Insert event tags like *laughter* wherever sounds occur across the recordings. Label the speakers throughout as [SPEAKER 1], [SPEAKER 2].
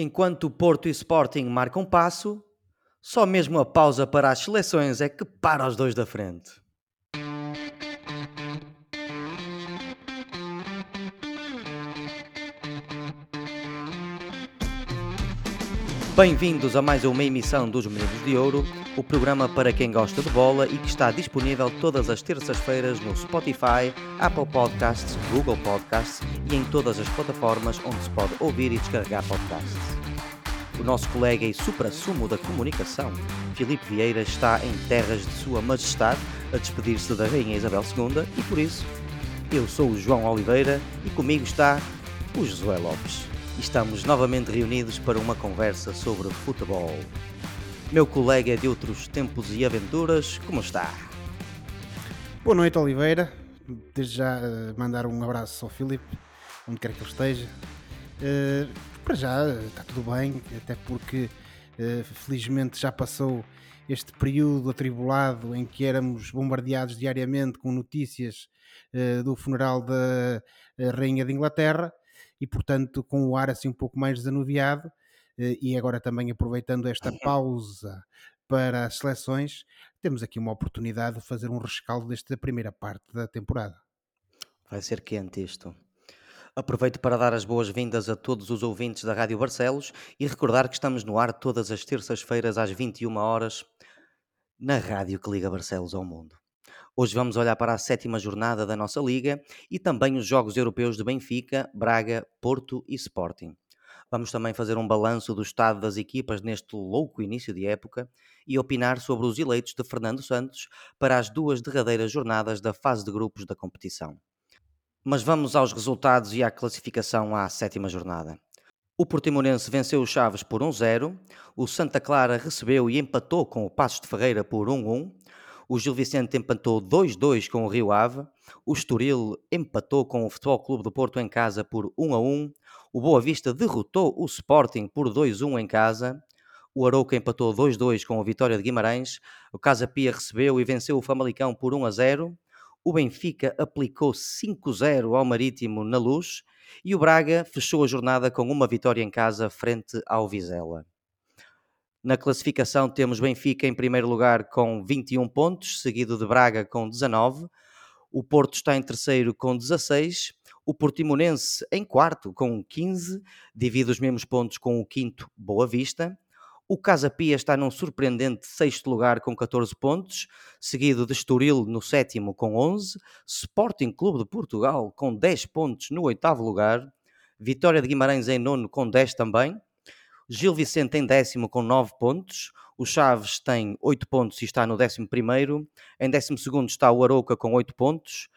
[SPEAKER 1] Enquanto Porto e Sporting marcam passo, só mesmo a pausa para as seleções é que para os dois da frente. Bem-vindos a mais uma emissão dos Meninos de Ouro, o programa para quem gosta de bola e que está disponível todas as terças-feiras no Spotify, Apple Podcasts, Google Podcasts e em todas as plataformas onde se pode ouvir e descarregar podcasts. O nosso colega e supra-sumo da comunicação, Filipe Vieira, está em terras de Sua Majestade a despedir-se da Rainha Isabel II e por isso eu sou o João Oliveira e comigo está o Josué Lopes estamos novamente reunidos para uma conversa sobre futebol. Meu colega de outros tempos e aventuras, como está?
[SPEAKER 2] Boa noite, Oliveira. Desde já uh, mandar um abraço ao Filipe, onde quer que ele esteja. Uh, para já está tudo bem, até porque uh, felizmente já passou este período atribulado em que éramos bombardeados diariamente com notícias do funeral da Rainha de Inglaterra e, portanto, com o ar assim um pouco mais desanuviado, e agora também aproveitando esta *laughs* pausa para as seleções, temos aqui uma oportunidade de fazer um rescaldo desta primeira parte da temporada.
[SPEAKER 1] Vai ser quente isto. Aproveito para dar as boas-vindas a todos os ouvintes da Rádio Barcelos e recordar que estamos no ar todas as terças-feiras às 21 horas na rádio que liga Barcelos ao mundo. Hoje vamos olhar para a sétima jornada da nossa Liga e também os jogos europeus de Benfica, Braga, Porto e Sporting. Vamos também fazer um balanço do estado das equipas neste louco início de época e opinar sobre os eleitos de Fernando Santos para as duas derradeiras jornadas da fase de grupos da competição. Mas vamos aos resultados e à classificação à sétima jornada. O Portimonense venceu o Chaves por 1-0, o Santa Clara recebeu e empatou com o Passos de Ferreira por 1-1, o Gil Vicente empatou 2-2 com o Rio Ave. O Estoril empatou com o Futebol Clube do Porto em casa por 1-1. O Boa Vista derrotou o Sporting por 2-1 em casa. O Arouca empatou 2-2 com a Vitória de Guimarães. O Casa Pia recebeu e venceu o Famalicão por 1-0. O Benfica aplicou 5-0 ao Marítimo na Luz. E o Braga fechou a jornada com uma vitória em casa frente ao Vizela. Na classificação temos Benfica em primeiro lugar com 21 pontos, seguido de Braga com 19. O Porto está em terceiro com 16. O Portimonense em quarto com 15, divide os mesmos pontos com o quinto Boa Vista. O Casa Pia está num surpreendente sexto lugar com 14 pontos, seguido de Estoril no sétimo com 11, Sporting Clube de Portugal com 10 pontos no oitavo lugar, Vitória de Guimarães em nono com 10 também, Gil Vicente em décimo com 9 pontos. O Chaves tem 8 pontos e está no décimo primeiro. Em décimo segundo está o Arouca com 8 pontos.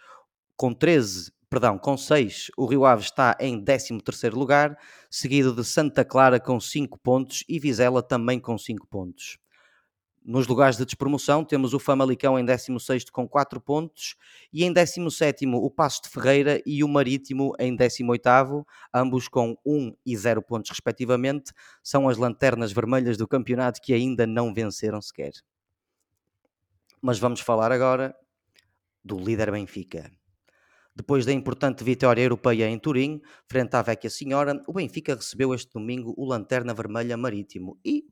[SPEAKER 1] Com 13, perdão, com 6, o Rio Ave está em décimo terceiro lugar, seguido de Santa Clara com 5 pontos e Vizela também com 5 pontos. Nos lugares de despromoção temos o Famalicão em 16 com 4 pontos e em 17 o Passo de Ferreira e o Marítimo em 18 ambos com 1 e 0 pontos respectivamente. São as lanternas vermelhas do campeonato que ainda não venceram sequer. Mas vamos falar agora do líder Benfica. Depois da importante vitória europeia em Turim, frente à Vecchia Senhora, o Benfica recebeu este domingo o Lanterna Vermelha Marítimo e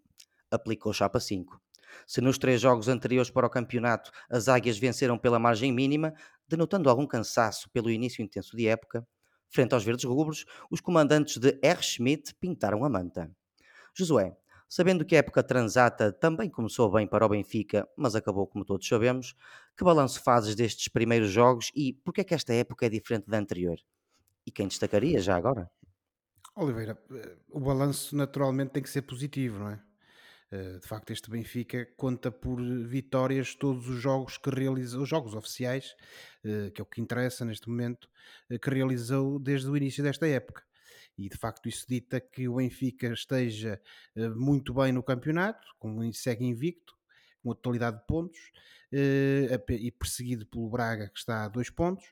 [SPEAKER 1] aplicou chapa 5. Se nos três jogos anteriores para o campeonato as águias venceram pela margem mínima, denotando algum cansaço pelo início intenso de época, frente aos verdes rubros, os comandantes de R. Schmidt pintaram a manta. Josué, sabendo que a época transata também começou bem para o Benfica, mas acabou como todos sabemos, que balanço fazes destes primeiros jogos e porque é que esta época é diferente da anterior? E quem destacaria já agora?
[SPEAKER 2] Oliveira, eh, o balanço naturalmente tem que ser positivo, não é? Eh, de facto, este Benfica conta por vitórias todos os jogos que realizou, os jogos oficiais, eh, que é o que interessa neste momento, que realizou desde o início desta época. E de facto, isso dita que o Benfica esteja muito bem no campeonato, como segue invicto, com a totalidade de pontos, e perseguido pelo Braga, que está a dois pontos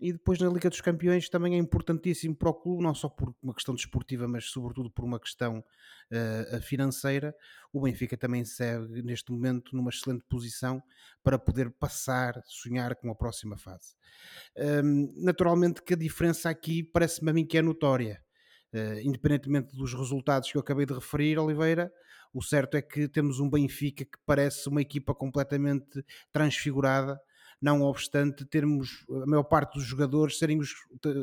[SPEAKER 2] e depois na Liga dos Campeões também é importantíssimo para o clube, não só por uma questão desportiva, mas sobretudo por uma questão uh, financeira. O Benfica também segue neste momento numa excelente posição para poder passar, sonhar com a próxima fase. Um, naturalmente que a diferença aqui parece-me a mim que é notória. Uh, independentemente dos resultados que eu acabei de referir, Oliveira, o certo é que temos um Benfica que parece uma equipa completamente transfigurada, não obstante termos a maior parte dos jogadores serem os,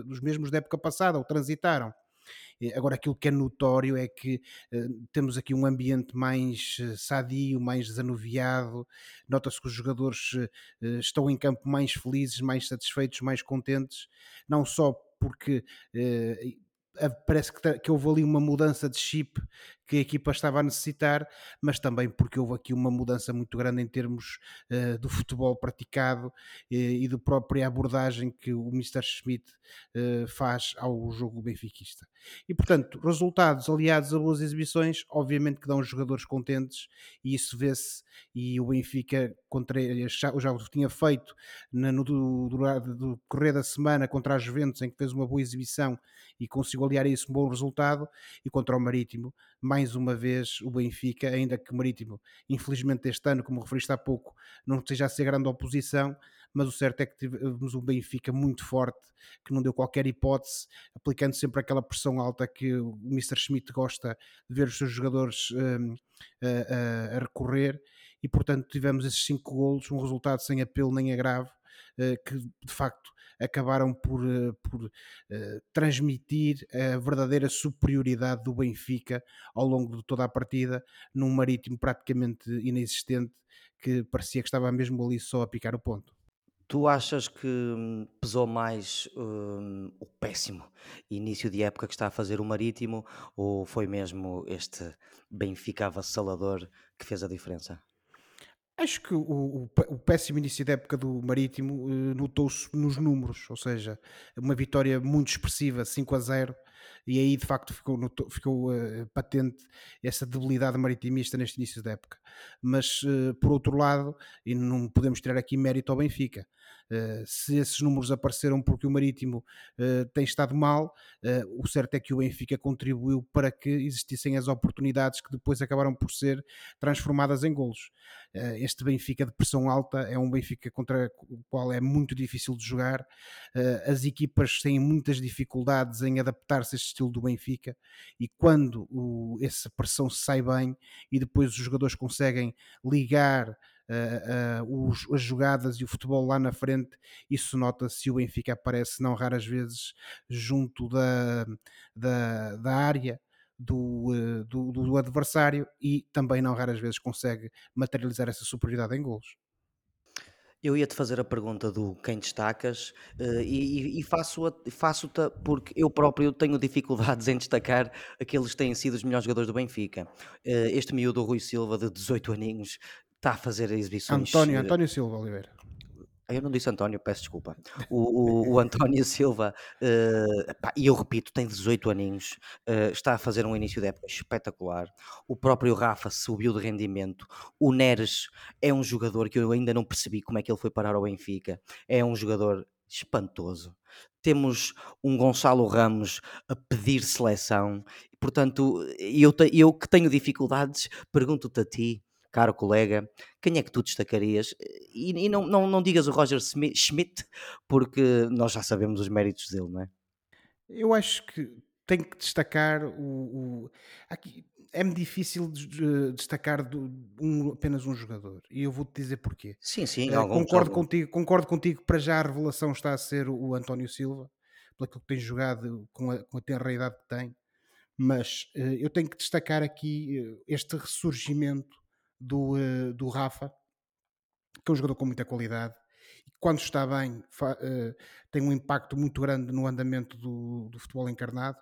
[SPEAKER 2] os mesmos da época passada, ou transitaram. Agora, aquilo que é notório é que uh, temos aqui um ambiente mais uh, sadio, mais desanuviado. Nota-se que os jogadores uh, estão em campo mais felizes, mais satisfeitos, mais contentes, não só porque parece que, que, houve ali uma mudança de chip que a equipa estava a necessitar, mas também porque houve aqui uma mudança muito grande em termos uh, do futebol praticado uh, e da própria abordagem que o Mr. Schmidt uh, faz ao jogo benfiquista. E portanto, resultados aliados a boas exibições, obviamente que dão os jogadores contentes e isso vê-se. E o Benfica, contra, já, já o tinha feito na, no do, do, do correr da semana contra a Juventus, em que fez uma boa exibição e conseguiu aliar isso um bom resultado, e contra o Marítimo, mais uma vez o Benfica, ainda que Marítimo, infelizmente este ano, como referiste há pouco, não esteja a ser grande oposição, mas o certo é que tivemos um Benfica muito forte, que não deu qualquer hipótese, aplicando sempre aquela pressão alta que o Mr. Schmidt gosta de ver os seus jogadores um, a, a, recorrer, e portanto tivemos esses cinco golos, um resultado sem apelo nem agravo, uh, que de facto acabaram por, eh, por uh, transmitir a verdadeira superioridade do Benfica ao longo de toda a partida, num marítimo praticamente inexistente que parecia que estava mesmo ali só a picar o ponto.
[SPEAKER 1] Tu achas que hum, pesou mais hum, o péssimo início de época que está a fazer o Marítimo ou foi mesmo este Benfica avassalador que fez a diferença?
[SPEAKER 2] Acho que o, o, o, péssimo início da época do Marítimo uh, notou-se nos números, ou seja, uma vitória muito expressiva, 5 a 0, e aí de facto ficou, ficou uh, patente essa debilidade maritimista neste início da época. Mas uh, por outro lado, e não podemos tirar aqui mérito ao Benfica, se esses números apareceram porque o Marítimo uh, tem estado mal, uh, o certo é que o Benfica contribuiu para que existissem as oportunidades que depois acabaram por ser transformadas em golos. este Benfica de pressão alta é um Benfica contra o qual é muito difícil de jogar. as equipas têm muitas dificuldades em adaptar-se a este estilo do Benfica e quando essa pressão sai bem e depois os jogadores conseguem ligar uh, uh, os, as jogadas e o futebol lá na frente, isso nota-se o Benfica aparece não raras vezes junto da, da, da área do, uh, do, do, adversário e também não raras vezes consegue materializar essa superioridade em golos.
[SPEAKER 1] Eu ia-te fazer a pergunta do quem destacas e, e faço-te faço porque eu próprio tenho dificuldades *laughs* em destacar aqueles que têm sido os melhores jogadores do Benfica. Este miúdo Rui Silva, de 18 aninhos, está a fazer exibições.
[SPEAKER 2] António, eh, António Silva Oliveira.
[SPEAKER 1] Eu não disse António, peço desculpa. O, o, o António *laughs* Silva, uh, pá, e eu repito, tem 18 aninhos, uh, está a fazer um início de época espetacular. O próprio Rafa subiu de rendimento. O Neres é um jogador que eu ainda não percebi como é que ele foi parar ao Benfica. É um jogador espantoso. Temos um Gonçalo Ramos a pedir seleção. Portanto, eu, eu que tenho dificuldades, pergunto-te a ti caro colega, quem é que tu destacarias? E, e não, não, não digas o Roger Schmidt, porque nós já sabemos os méritos dele, não é?
[SPEAKER 2] Eu acho que tem que destacar o. o aqui, é-me difícil de, destacar do, um, apenas um jogador e eu vou-te dizer porquê.
[SPEAKER 1] Sim, sim,
[SPEAKER 2] uh, concordo, contigo, concordo contigo para já a revelação está a ser o António Silva, pelo que tem jogado com a, com a tenra idade que tem, mas uh, eu tenho que destacar aqui uh, este ressurgimento do, uh, do Rafa, que é um jogador com muita qualidade. E quando está bem, uh, tem um impacto muito grande no andamento do, do futebol encarnado.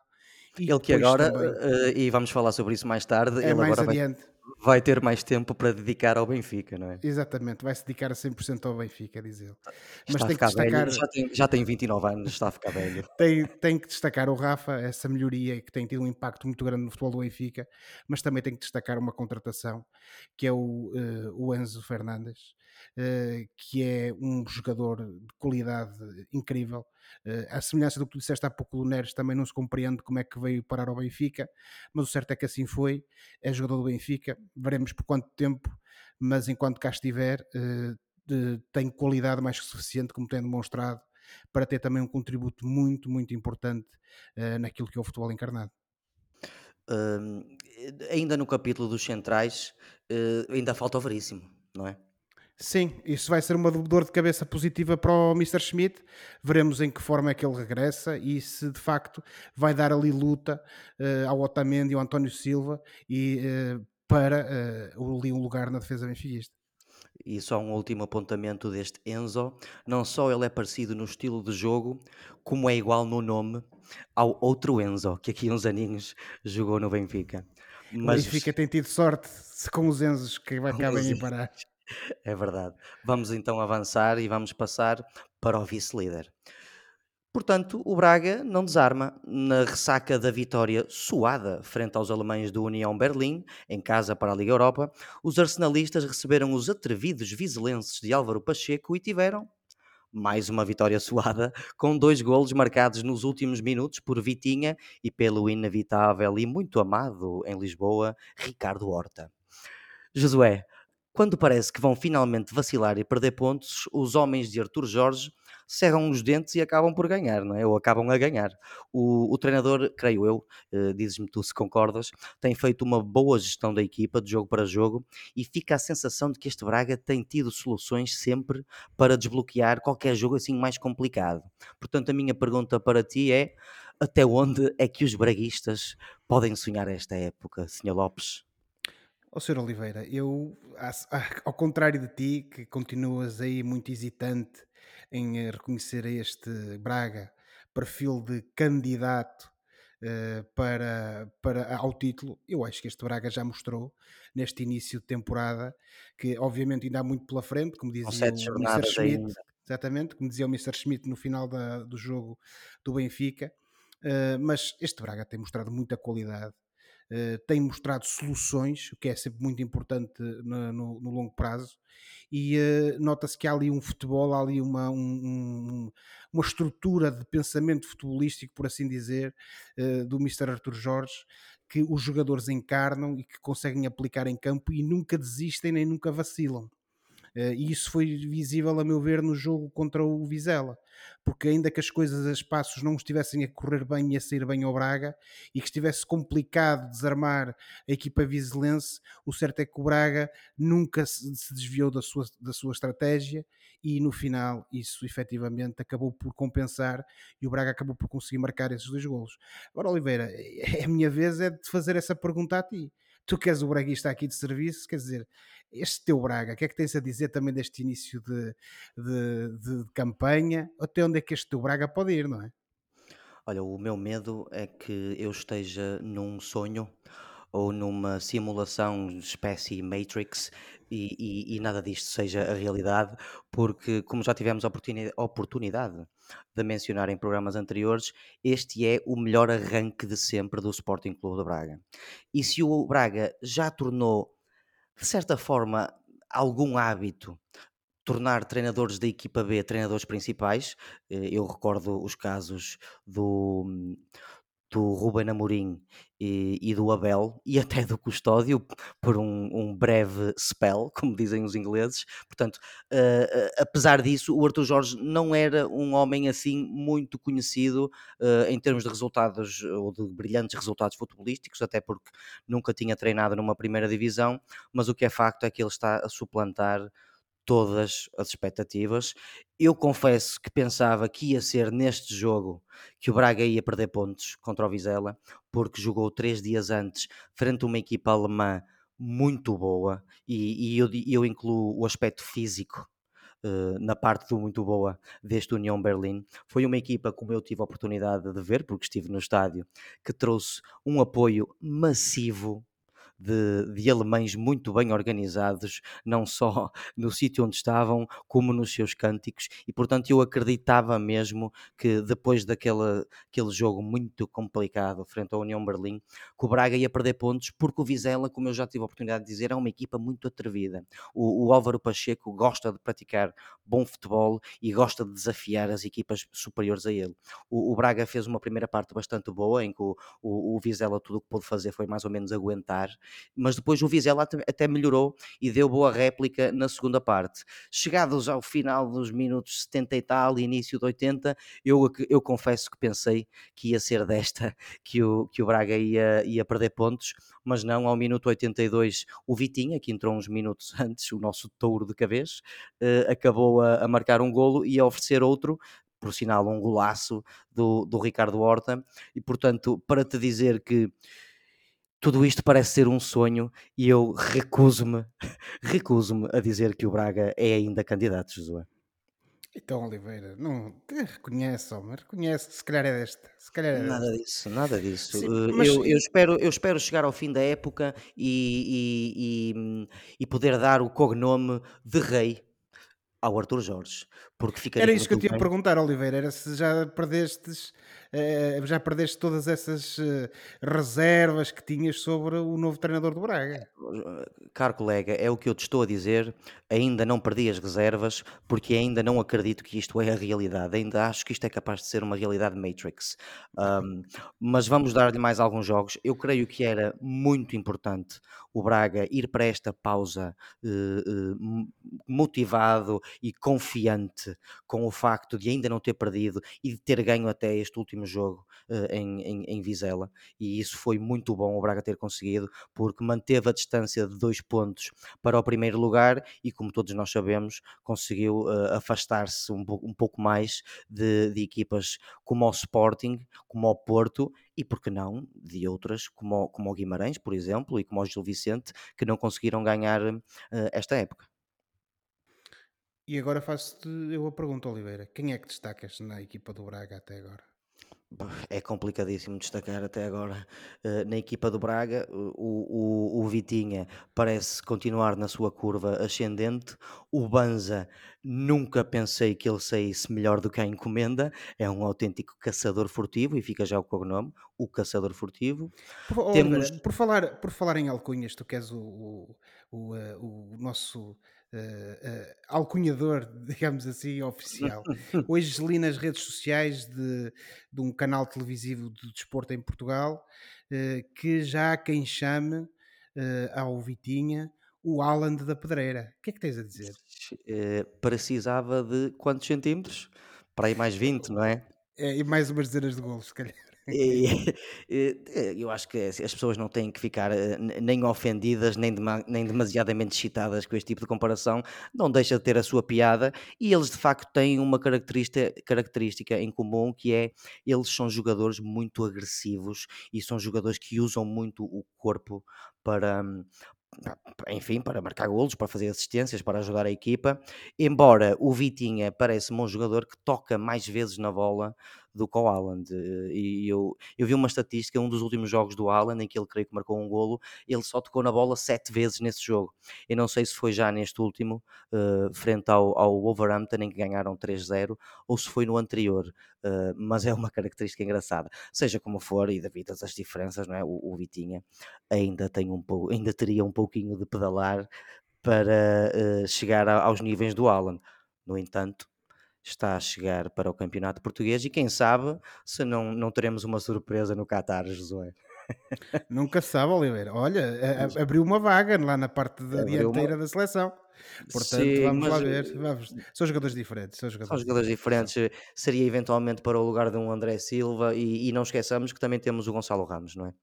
[SPEAKER 1] E ele que agora, também, uh, e vamos falar sobre isso mais tarde,
[SPEAKER 2] é
[SPEAKER 1] ele
[SPEAKER 2] mais
[SPEAKER 1] agora
[SPEAKER 2] adiante.
[SPEAKER 1] Vai vai ter mais tempo para dedicar ao Benfica, não é?
[SPEAKER 2] Exatamente, vai se dedicar a 100% ao Benfica, diz ele.
[SPEAKER 1] Mas tem que destacar. Velho, já, tem, já tem 29 anos, está a ficar velho. *laughs*
[SPEAKER 2] tem, tem que destacar o Rafa, essa melhoria que tem tido um impacto muito grande no futebol do Benfica, mas também tem que destacar uma contratação que é o, uh, o Enzo Fernandes, que é um jogador de qualidade incrível. Uh, a semelhança do que tu disseste há pouco do Neres, também não se compreende como é que veio parar ao Benfica, mas o certo é que assim foi. É jogador do Benfica, veremos por quanto tempo, mas enquanto cá estiver, uh, tem qualidade mais que suficiente, como tem demonstrado, para ter também um contributo muito, muito importante uh, naquilo que é o futebol encarnado.
[SPEAKER 1] Hum, ainda no capítulo dos centrais, eh, ainda falta o Veríssimo, não é?
[SPEAKER 2] Sim, isso vai ser uma dor de cabeça positiva para o Mr. Schmidt. Veremos em que forma é que ele regressa e se de facto vai dar ali luta uh, ao Otamendi e ao António Silva e uh, para uh, ali um lugar na defesa benfiquista.
[SPEAKER 1] E só um último apontamento deste Enzo. Não só ele é parecido no estilo de jogo, como é igual no nome ao outro Enzo, que aqui uns aninhos jogou no Benfica.
[SPEAKER 2] Mas... O Benfica tem tido sorte com os Enzos que vai cá bem parar.
[SPEAKER 1] É verdade. Vamos então avançar e vamos passar para o vice-líder. Portanto, o Braga não desarma. Na ressaca da vitória suada frente aos alemães do União Berlim, em casa para a Liga Europa, os arsenalistas receberam os atrevidos vizelenses de Álvaro Pacheco e tiveram mais uma vitória suada, com dois golos marcados nos últimos minutos por Vitinha e pelo inevitável e muito amado em Lisboa, Ricardo Horta. Josué, quando parece que vão finalmente vacilar e perder pontos, os homens de Artur Jorge cerram os dentes e acabam por ganhar, não é? Ou acabam a ganhar. O, o treinador, creio eu, uh, dizes-me tu se concordas, tem feito uma boa gestão da equipa de jogo para jogo e fica a sensação de que este Braga tem tido soluções sempre para desbloquear qualquer jogo assim mais complicado. Portanto, a minha pergunta para ti é: até onde é que os braguistas podem sonhar esta época, Sr. Lopes?
[SPEAKER 2] Ó Sr. Oliveira, eu, ao contrário de ti, que continuas aí muito hesitante em eh, reconhecer este Braga perfil de candidato uh, para, para, ao título, eu acho que este Braga já mostrou neste início de temporada que, obviamente, ainda há muito pela frente, como dizia o Mr. Schmidt, ainda. exatamente, como dizia o Mr. Schmidt no final da, do jogo do Benfica. Uh, mas este Braga tem mostrado muita qualidade tem mostrado soluções, o que é sempre muito importante no, no, no longo prazo, e uh, nota-se que há ali um futebol, há ali uma, um, uma estrutura de pensamento futebolístico, por assim dizer, do Mr. Arthur Jorge, que os jogadores encarnam e que conseguem aplicar em campo e nunca desistem nem nunca vacilam. Uh, e isso foi visível, a meu ver, no jogo contra o Vizela, porque ainda que as coisas a espaços não estivessem a correr bem e a sair bem ao Braga e que estivesse complicado desarmar a equipa vizelense, o certo é que o Braga nunca se desviou da sua, da sua estratégia e no final isso efetivamente acabou por compensar e o Braga acabou por conseguir marcar esses dois golos. Agora, Oliveira, *laughs* é a minha vez é de fazer essa pergunta a ti tu que és o braguista aqui de serviço, quer dizer, este teu Braga, o que é que tens a dizer também deste início de, de, de, de campanha? Até onde é que este teu Braga pode ir, não é?
[SPEAKER 1] Olha, o meu medo é que eu esteja num sonho ou numa simulação espécie Matrix e, e, e, nada disto seja a realidade, porque, como já tivemos a oportunidade, oportunidade de mencionar em programas anteriores, este é o melhor arranque de sempre do Sporting Clube de Braga. E se o Braga já tornou, de certa forma, algum hábito tornar treinadores da equipa B treinadores principais. Eh, eu recordo os casos do, do Ruben Amorim e, e, do Abel e até do Custódio por um, um breve spell, *laughs* como dizem os ingleses. Portanto, uh, uh, apesar disso, o Arthur Jorge não era um homem assim muito conhecido uh, em termos de resultados ou de brilhantes resultados futebolísticos, até porque nunca tinha treinado numa primeira divisão. Mas o que é facto é que ele está a suplantar todas as expectativas. Eu confesso que pensava que ia ser neste jogo que o Braga ia perder pontos contra o Vizela, porque jogou três dias antes frente a uma equipa alemã muito boa e, e eu, eu, incluo o aspecto físico uh, na parte do muito boa deste União Berlim. Foi uma equipa como eu tive a oportunidade de ver, porque estive no estádio, que trouxe um apoio massivo de, de alemães muito bem organizados, não só *laughs* no sítio onde estavam, como nos seus cânticos, e portanto eu acreditava mesmo que depois daquele aquele jogo muito complicado frente à União Berlim, que o Braga ia perder pontos, porque o Vizela, como eu já tive a oportunidade de dizer, é uma equipa muito atrevida. O, o Álvaro Pacheco gosta de praticar bom futebol e gosta de desafiar as equipas superiores a ele. O, o Braga fez uma primeira parte bastante boa, em que o, o, o Vizela tudo o que pôde fazer foi mais ou menos aguentar mas depois o Vizela até melhorou e deu boa réplica na segunda parte. Chegados ao final dos minutos 70 e tal, início de 80, eu, eu confesso que pensei que ia ser desta *laughs* que o, que o Braga ia, ia perder pontos, mas não, ao minuto 82 o Vitinha, que entrou uns minutos *laughs* antes, o nosso touro de cabeça, uh, acabou a, a marcar um golo e a oferecer outro por sinal, um golaço do, do Ricardo Horta. E portanto, para te dizer que tudo isto parece ser um sonho e eu recuso-me, *laughs* recuso-me a dizer que o Braga é ainda candidato, Josué.
[SPEAKER 2] Então, Oliveira, não reconhece, homem, reconhece, se calhar é desta. Se calhar é
[SPEAKER 1] nada desta. disso, nada disso. Sim, eh, mas... eu, eu, espero, eu espero chegar ao fim da época e, e, e, e poder dar o cognome de rei ao Arthur Jorge, porque ficaria
[SPEAKER 2] Era isso que eu tinha a perguntar, Oliveira, era se já perdestes, eh, já perdeste todas essas eh, reservas que tinhas sobre o novo treinador do Braga.
[SPEAKER 1] Caro colega, é o que eu te estou a dizer, ainda não perdi as reservas, porque ainda não acredito que isto é a realidade, ainda acho que isto é capaz de ser uma realidade Matrix. Um, mas vamos dar-lhe mais alguns jogos. Eu creio que era muito importante o Braga ir para esta pausa uh, motivado e confiante com o facto de ainda não ter perdido e de ter ganho até este último jogo uh, em, em, em, Vizela. E isso foi muito bom o Braga ter conseguido, porque manteve a distância de dois pontos para o primeiro lugar e, como todos nós sabemos, conseguiu afastar-se um, um, pouco mais de, de equipas como o Sporting, como o Porto e, por que não, de outras como, como o Guimarães, por exemplo, e como o Gil Vicente, que não conseguiram ganhar uh, esta época.
[SPEAKER 2] E agora faço-te eu a pergunta, Oliveira: quem é que destacas na equipa do Braga até agora?
[SPEAKER 1] É complicadíssimo destacar até agora uh, na equipa do Braga. O, o, o, Vitinha parece continuar na sua curva ascendente. O Banza, nunca pensei que ele saísse melhor do que a encomenda. É um autêntico caçador furtivo e fica já o cognome: o caçador furtivo.
[SPEAKER 2] Por, Temos... por, falar, por falar em alcunhas, tu queres o, o, o, uh, o nosso uh, alcunhador, *laughs* digamos assim, oficial. Hoje li nas redes sociais de, de um canal televisivo de desporto em Portugal uh, que já há quem chame ao Vitinha o Alan da Pedreira. O que é que tens a dizer?
[SPEAKER 1] precisava de quantos centímetros? Para aí mais 20, não é?
[SPEAKER 2] É, e mais umas dezenas de golos, se calhar.
[SPEAKER 1] E, *laughs* *laughs* eu acho que assim, as pessoas não têm que ficar eh, nem ofendidas, nem, nem demasiadamente excitadas com este tipo de comparação, não deixa de ter a sua piada e eles de facto têm uma característica, característica em comum que é eles são jogadores muito agressivos e são jogadores que usam muito o corpo para, enfim, para marcar golos, para fazer assistências, para ajudar a equipa. Embora o Vitinha parece um bom jogador que toca mais vezes na bola do que. Eh, e eu, eu vi uma estatística, um dos últimos jogos do Haaland, em que ele creio que marcou um golo, ele só tocou na bola sete vezes nesse jogo. Eu não sei se foi já neste último, uh, frente ao, ao Wolverhampton, em que ganharam 3-0, ou se foi no anterior, uh, mas é uma característica engraçada. Seja como for, e devido às diferenças, não é? o, o Vitinha ainda, tem um ainda teria um pouquinho de pedalar para uh, chegar a, aos níveis do Haaland. No entanto, está a chegar para o campeonato português e quem sabe se não, não teremos uma surpresa no Qatar, Josué.
[SPEAKER 2] Nunca sabe, Oliveira. Olha, abriu uma vaga lá na parte da dianteira uma... da seleção. Portanto, Sim, vamos lá ver. Vamos. São jogadores diferentes. São jogadores,
[SPEAKER 1] são jogadores diferentes. diferentes. Seria eventualmente para o lugar de um André Silva e, e não esqueçamos que também temos o Gonçalo Ramos, não é?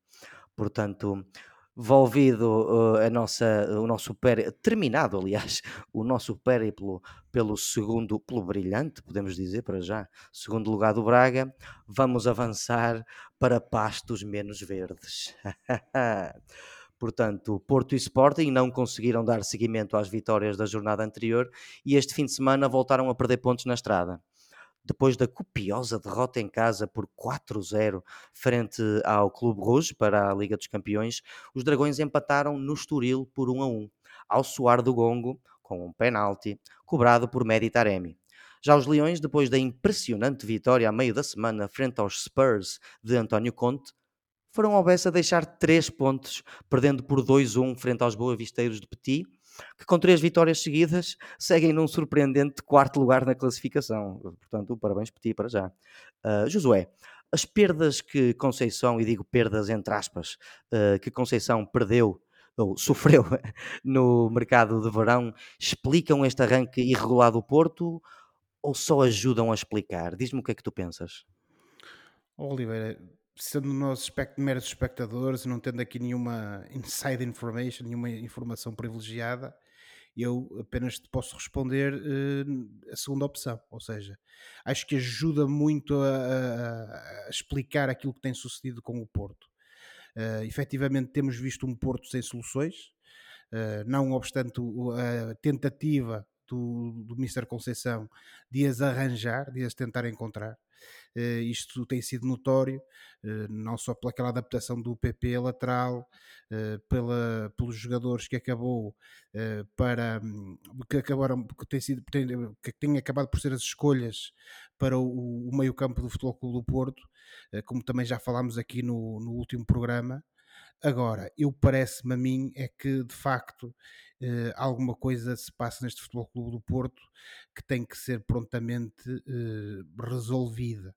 [SPEAKER 1] Portanto, volvido uh, a nossa, o nosso périplo, terminado aliás, *laughs* o nosso périplo pelo segundo, pelo brilhante, podemos dizer para já, segundo lugar do Braga, vamos avançar para pastos menos verdes. *laughs* Portanto, Porto e Sporting não conseguiram dar seguimento às vitórias da jornada anterior e este fim de semana voltaram a perder pontos na estrada depois da copiosa derrota em casa por 4-0 frente ao Clube Rouge para a Liga dos Campeões, os Dragões empataram no Estoril por 1 a 1, ao soar do gongo, com um penalti, cobrado por Medi Taremi. Já os Leões, depois da impressionante vitória a meio da semana frente aos Spurs de António Conte, foram ao Bessa deixar 3 pontos, perdendo por 2-1 frente aos Boavisteiros de Petit, que com três vitórias seguidas seguem num surpreendente quarto lugar na classificação. Portanto, parabéns por ti para já. Uh, Josué, as perdas que Conceição, e digo perdas entre aspas, uh, que Conceição perdeu ou sofreu *laughs* no mercado de verão, explicam este arranque irregular do Porto ou só ajudam a explicar? Diz-me o que é que tu pensas.
[SPEAKER 2] Oliveira, sendo nós espect meros espectadores não tendo aqui nenhuma inside information, nenhuma informação privilegiada, eu apenas te posso responder eh, a segunda opção, ou seja, acho que ajuda muito a, a- explicar aquilo que tem sucedido com o Porto. Uh, efetivamente temos visto um Porto sem soluções, uh, não obstante a tentativa do, do Mr. Conceição de as arranjar, de as tentar encontrar. Uh, isto tem sido notório, uh, não só pelaquela adaptação do PP lateral, uh, pela, pelos jogadores que acabou para hum, que acabaram que tem sido tem, que têm acabado por ser as escolhas para o, o meio-campo do Futebol Clube do Porto, como também já falámos aqui no, no último programa. Agora, eu parece-me a mim é que de facto eh, alguma coisa se passa neste Futebol Clube do Porto que tem que ser prontamente eh, resolvida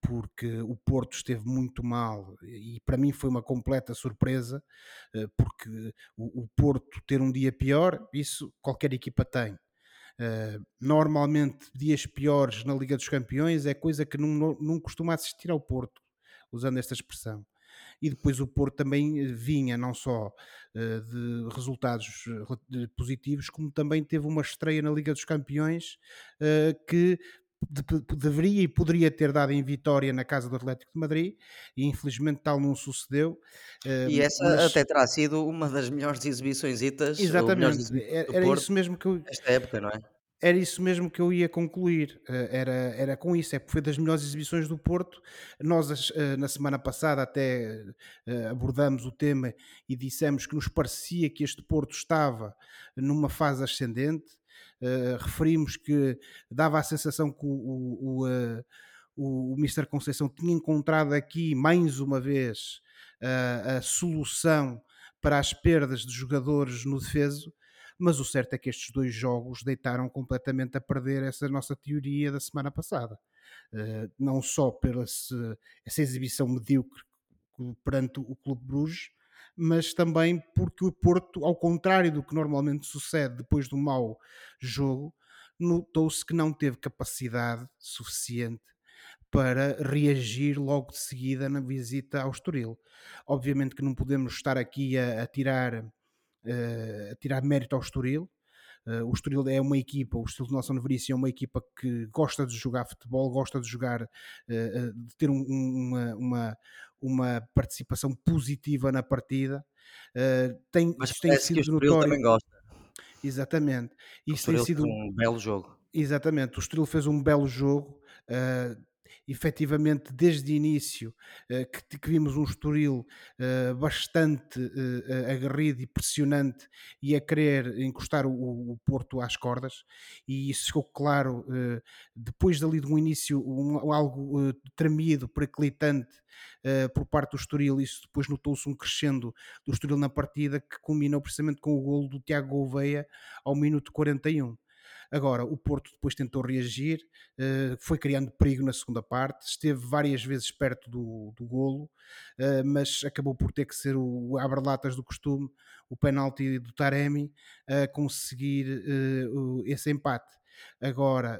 [SPEAKER 2] porque o Porto esteve muito mal e para mim foi uma completa surpresa, eh, porque o, Porto ter um dia pior, isso qualquer equipa tem. Uh, normalmente, dias piores na Liga dos Campeões é coisa que não, não, não costuma assistir ao Porto, usando esta expressão e depois o Porto também eh, vinha não só uh, de resultados uh, positivos, como também teve uma estreia na Liga dos Campeões que de, deveria e poderia ter dado em vitória na casa do Atlético de Madrid e infelizmente tal não sucedeu.
[SPEAKER 1] e essa mas... até terá sido uma das melhores exibições
[SPEAKER 2] Exatamente, era, era isso mesmo que eu...
[SPEAKER 1] esta época, não é?
[SPEAKER 2] Era isso mesmo que eu ia concluir. Eh, era, era com isso, é que foi das melhores exibições do Porto. Nós, eh, na semana passada, até eh, abordamos o tema e dissemos que nos parecia que este Porto estava numa fase ascendente. referimos que dava a sensação que o, o, o, o Mr. Conceição tinha encontrado aqui, mais uma vez, a, a solução para as perdas de jogadores no defeso mas o certo é que estes dois jogos deitaram completamente a perder essa nossa teoria da semana passada. Uh, não só pela essa exibição medíocre perante o Clube Bruges, mas também porque o Porto, ao contrário do que normalmente sucede depois do mau jogo, notou-se que não teve capacidade suficiente para reagir logo de seguida na visita ao Estoril. Obviamente que não podemos estar aqui a, a tirar uh, a tirar mérito ao Estoril. Uh, o Estoril é uma equipa, o Estoril de Nelson Veríssimo é uma equipa que gosta de jogar futebol, gosta de jogar, uh, de ter um, uma, uma, uma, participação positiva na partida. Tem,
[SPEAKER 1] Mas tem sido que o notório. também gosta.
[SPEAKER 2] Exatamente.
[SPEAKER 1] Isso tem sido um belo jogo.
[SPEAKER 2] Exatamente. O Estoril fez um belo jogo. Uh, efetivamente desde o início uh, que, que, vimos um Estoril uh, bastante uh, aguerrido e pressionante e a querer encostar o, o Porto às cordas. E isso ficou claro depois dali de um início um, algo tremido, periclitante por parte do Estoril, isso depois notou-se um crescendo do Estoril na partida que culminou precisamente com o golo do Tiago Gouveia ao minuto 41 Agora, o Porto depois tentou reagir, uh, foi criando perigo na segunda parte, esteve várias vezes perto do, do golo, uh, mas acabou por ter que ser o, o abre-latas do costume, o penalti do Taremi, a conseguir uh, esse empate. Agora,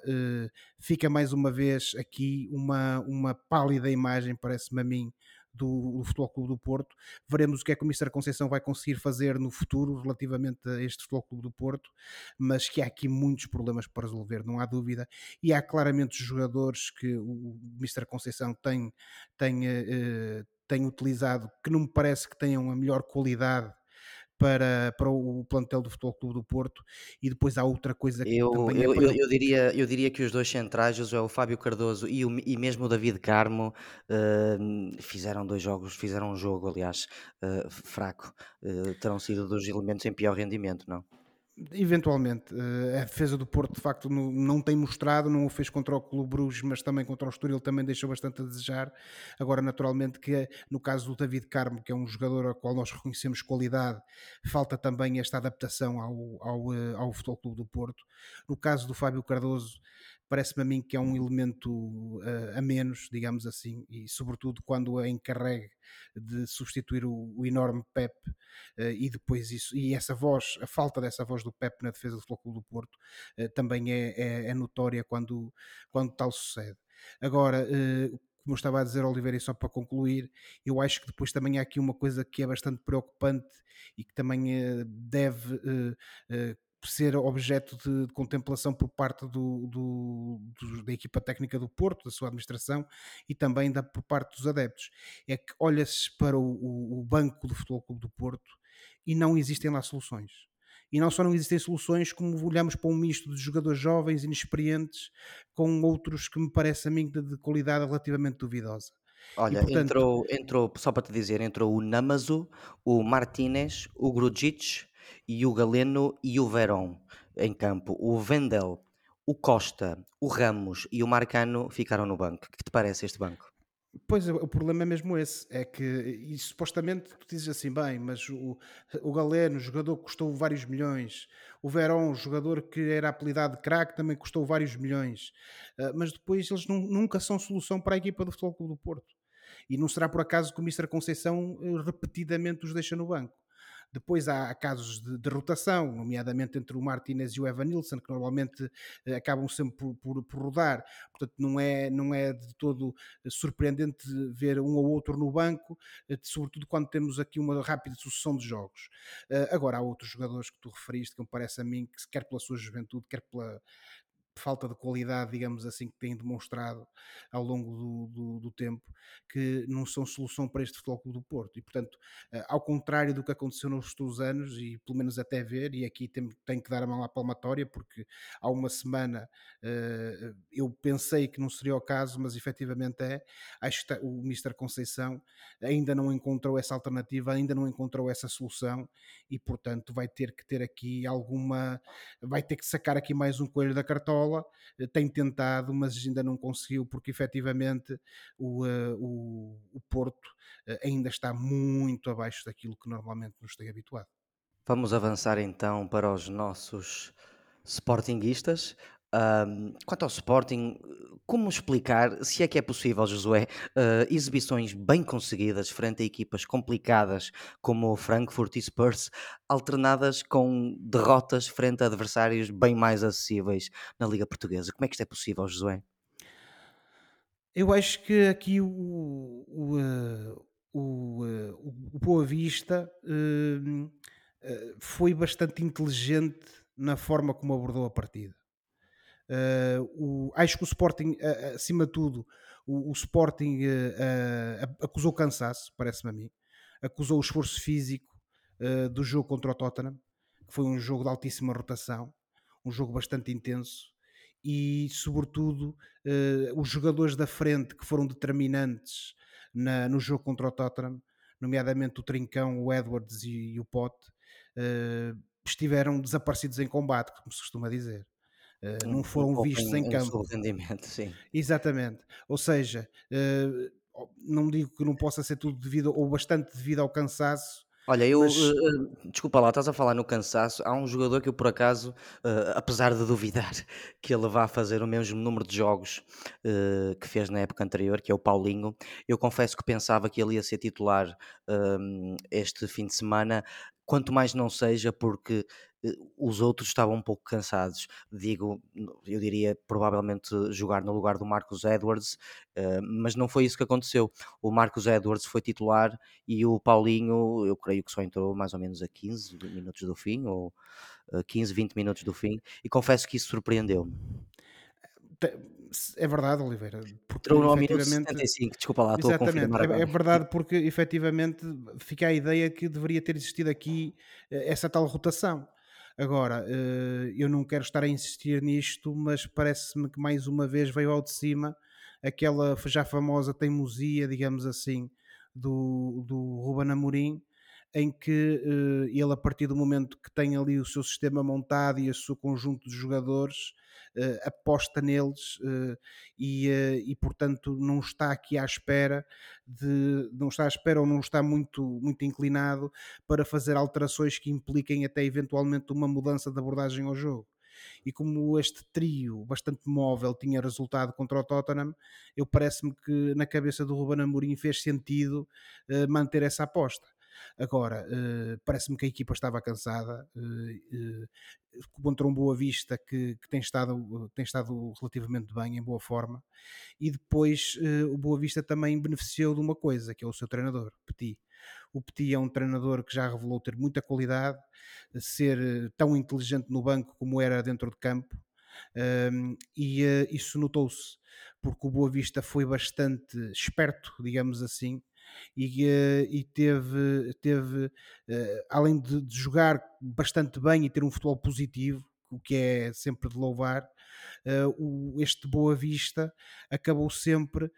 [SPEAKER 2] fica mais uma vez aqui uma, uma pálida imagem, parece-me a mim, do, do Futebol Clube do Porto. Veremos o que é que o Mr. Conceição vai conseguir fazer no futuro relativamente a este Futebol Clube do Porto, mas que há aqui muitos problemas para resolver, não há dúvida. E há claramente jogadores que o Mr. Conceição tem, tem, uh, tem utilizado que não me parece que tenham a melhor qualidade para, para o plantel do Futebol Clube do Porto e depois há outra coisa que
[SPEAKER 1] eu,
[SPEAKER 2] também
[SPEAKER 1] eu, é eu, eu, diria, eu diria que os dois centrais, o Fábio Cardoso e, o, e mesmo o David Carmo uh, fizeram dois jogos, fizeram um jogo aliás uh, fraco, uh, terão sido dos elementos em pior rendimento, não?
[SPEAKER 2] Eventualmente, eh, a defesa do Porto de facto não tem mostrado, não o fez contra o Clube Bruges, mas também contra o Estoril também deixou bastante a desejar. Agora, naturalmente, que no caso do David Carmo, que é um jogador ao qual nós reconhecemos qualidade, falta também esta adaptação ao, ao, eh, ao Futebol Clube do Porto. No caso do Fábio Cardoso, parece-me a mim que é um elemento uh, a menos, digamos assim, e sobretudo quando é encarregue de substituir o, o enorme Pep uh, e depois isso, e essa voz, a falta dessa voz do Pep na defesa do Futebol do Porto uh, também é, é, é, notória quando, quando tal sucede. Agora, como eu estava a dizer, Oliveira, e só para concluir, eu acho que depois também há aqui uma coisa que é bastante preocupante e que também deve ser objeto de, de contemplação por parte do, do, do, da equipa técnica do Porto, da sua administração e também da, por parte dos adeptos. É que olha-se para o, o, o banco do Futebol Clube do Porto e não existem lá soluções. E não só não existem soluções, como olhamos para um misto de jogadores jovens, inexperientes, com outros que me parece a mim de, de qualidade relativamente duvidosa.
[SPEAKER 1] Olha, portanto, entrou, entrou, só para te dizer, entrou o Namazo, o Martínez, o Grujic e o Galeno e o Verón em campo. O Vendel, o Costa, o Ramos e o Marcano ficaram no banco. O que te parece este banco?
[SPEAKER 2] Pois, o problema é mesmo esse, é que, e supostamente tu dizes assim, bem, mas o, o Galeno, jogador que custou vários milhões, o Verón, jogador que era apelidado de craque, também custou vários milhões, uh, mas depois eles nunca são solução para a equipa do Futebol Clube do Porto. E não será por acaso que o Mr. Conceição eh, repetidamente os deixa no banco. Depois há casos de, de rotação, nomeadamente entre o Martinez e o Evan Nilsson, que normalmente eh, acabam sempre por, por, por, rodar. Portanto, não é, não é de todo surpreendente ver um ou outro no banco, eh, sobretudo quando temos aqui uma rápida sucessão de jogos. Eh, agora, há outros jogadores que tu referiste, que me parece a mim, que quer pela sua juventude, quer pela, falta de qualidade, digamos assim, que têm demonstrado ao longo do, do, do, tempo, que não são solução para este Futebol do Porto. E, portanto, eh, ao contrário do que aconteceu nos últimos anos, e pelo menos até ver, e aqui tenho, tenho que dar a mão à palmatória, porque há uma semana uh, eu pensei que não seria o caso, mas efetivamente é. Acho que o Mister Conceição ainda não encontrou essa alternativa, ainda não encontrou essa solução, e, portanto, vai ter que ter aqui alguma. vai ter que sacar aqui mais um coelho da cartola eh, tem tentado, mas ainda não conseguiu, porque efetivamente o, eh, o, o Porto eh, ainda está muito abaixo daquilo que normalmente nos tem habituado.
[SPEAKER 1] Vamos avançar então para os nossos Sportinguistas. Um, quanto ao Sporting, como explicar, se é que é possível, Josué, uh, exibições bem conseguidas frente a equipas complicadas como o Frankfurt e Spurs, alternadas com derrotas frente a adversários bem mais acessíveis na Liga Portuguesa? Como é que isto é possível, Josué?
[SPEAKER 2] Eu acho que aqui o, o, uh, o, uh, o Boa Vista foi bastante inteligente na forma como abordou a partida Uh, o, acho que o Sporting, acima de tudo, o, o Sporting uh, acusou cansaço, parece-me a mim, acusou o esforço físico do jogo contra o Tottenham, que foi um jogo de altíssima rotação, um jogo bastante intenso, e sobretudo os jogadores da frente que foram determinantes na, no jogo contra o Tottenham, nomeadamente o Trincão, o Edwards e, e o Pote, estiveram desaparecidos em combate, como se costuma dizer. Uh, não foram um vistos em, em campo.
[SPEAKER 1] rendimento, *laughs* sim.
[SPEAKER 2] Exatamente. Ou seja, uh, não digo que não possa ser tudo devido, ou bastante devido ao cansaço.
[SPEAKER 1] Olha, eu, mas... uh, desculpa lá, estás a falar no cansaço. Há um jogador que eu, por acaso, apesar de duvidar *laughs* que ele vá fazer o mesmo número de jogos que fez na época anterior, que é o Paulinho, eu confesso que pensava que ele ia ser titular este fim de semana, quanto mais não seja porque eh, os outros estavam um pouco cansados. Digo, eu diria provavelmente jogar no lugar do Marcos Edwards, eh, mas não foi isso que aconteceu. O Marcos Edwards foi titular e o Paulinho, eu creio que só entrou mais ou menos a 15 minutos do fim, ou 15, 20 minutos do fim, e confesso que isso surpreendeu-me.
[SPEAKER 2] É verdade, Oliveira.
[SPEAKER 1] Porque Entrou no minuto 75, desculpa lá, estou a confirmar
[SPEAKER 2] é, é, verdade porque efetivamente fica a ideia que deveria ter existido aqui eh, essa tal rotação. Agora, eh, eu não quero estar a insistir nisto, mas parece-me que mais uma vez veio ao de cima aquela já famosa teimosia, digamos assim, do, do Ruben Amorim, em que uh, ele, a partir do momento que tem ali o seu sistema montado e o seu conjunto de jogadores, uh, aposta neles uh, e, e, portanto, não está aqui à espera de. não está à espera ou não está muito, muito inclinado para fazer alterações que impliquem até eventualmente uma mudança de abordagem ao jogo. E como este trio bastante móvel tinha resultado contra o Tottenham, eu parece-me que na cabeça do Ruben Amorim fez sentido manter essa aposta. Agora, uh, parece-me que a equipa estava cansada uh, contra um Boa Vista que, que, tem, estado, tem estado relativamente bem, em boa forma, e depois o Boa Vista também beneficiou de uma coisa, que é o seu treinador, Petit. O Petit é um treinador que já revelou ter muita qualidade, ser tão inteligente no banco como era dentro de campo, um, e uh, isso notou-se, porque o Boa Vista foi bastante esperto, digamos assim, e, uh, e teve, teve uh, além de, de, jogar bastante bem e ter um futebol positivo, o que é sempre de louvar, o, este Boa Vista acabou sempre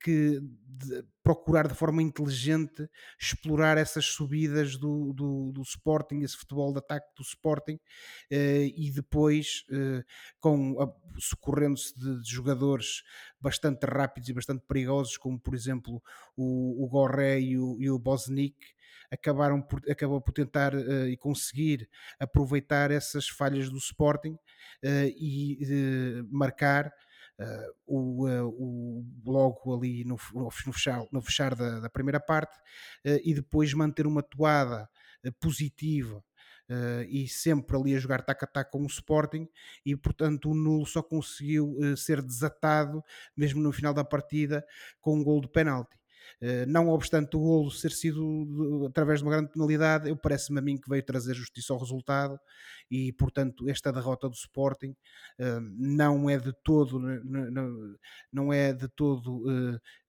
[SPEAKER 2] que de procurar de forma inteligente explorar essas subidas do, do, do Sporting, esse futebol de ataque do Sporting, uh, e depois com socorrendo-se de, de, jogadores bastante rápidos e bastante perigosos, como por exemplo o, o Gorré e o, e o Bosnick, acabaram por, acabou por tentar uh, e conseguir aproveitar essas falhas do Sporting uh, e uh, marcar o, o, logo ali no, no fechar, no fechar da, da primeira parte e depois manter uma toada positiva Uh, e sempre ali a jogar tac a tac com o Sporting e portanto o nulo só conseguiu uh, ser desatado mesmo no final da partida com um gol de penalti. eh, não obstante o golo ser sido através de uma grande penalidade, eu parece-me a mim que veio trazer justiça ao resultado e, portanto, esta derrota do Sporting eh, não é de todo não é de todo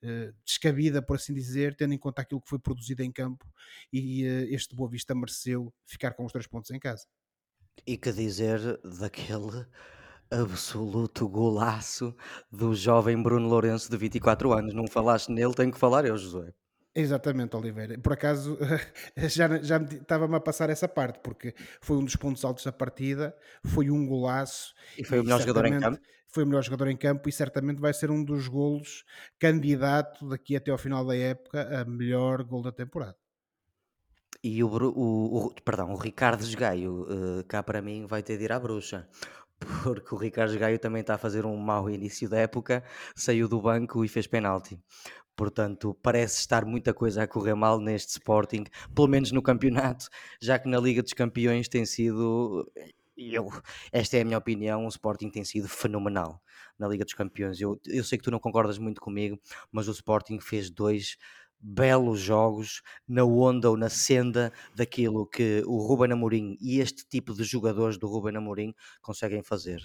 [SPEAKER 2] eh, descabida, por assim dizer, tendo em conta aquilo que foi produzido em campo e este Boa Vista mereceu ficar com os três pontos em casa.
[SPEAKER 1] E que dizer daquele absoluto golaço do jovem Bruno Lourenço de 24 anos. Não falaste nele, tenho que falar eu, Josué.
[SPEAKER 2] Exatamente, Oliveira. Por acaso *laughs* já, já estava-me a passar essa parte, porque foi um dos pontos altos da partida, foi um golaço.
[SPEAKER 1] E foi e o melhor jogador em campo.
[SPEAKER 2] Foi o melhor jogador em campo e certamente vai ser um dos golos candidato daqui até ao final da época a melhor gol da temporada.
[SPEAKER 1] E o, o, o perdão, o Ricardo Gaio, uh, cá para mim, vai ter de ir à bruxa, porque o Ricardo Gaio também está a fazer um mau início da época, saiu do banco e fez penalti. Portanto, parece estar muita coisa a correr mal neste Sporting, pelo menos no campeonato, já que na Liga dos Campeões tem sido. Eu, esta é a minha opinião, o Sporting tem sido fenomenal na Liga dos Campeões. Eu, eu sei que tu não concordas muito comigo, mas o Sporting fez dois belos jogos na onda ou na senda daquilo que o Ruben Amorim e este tipo de jogadores do Ruben Amorim conseguem fazer.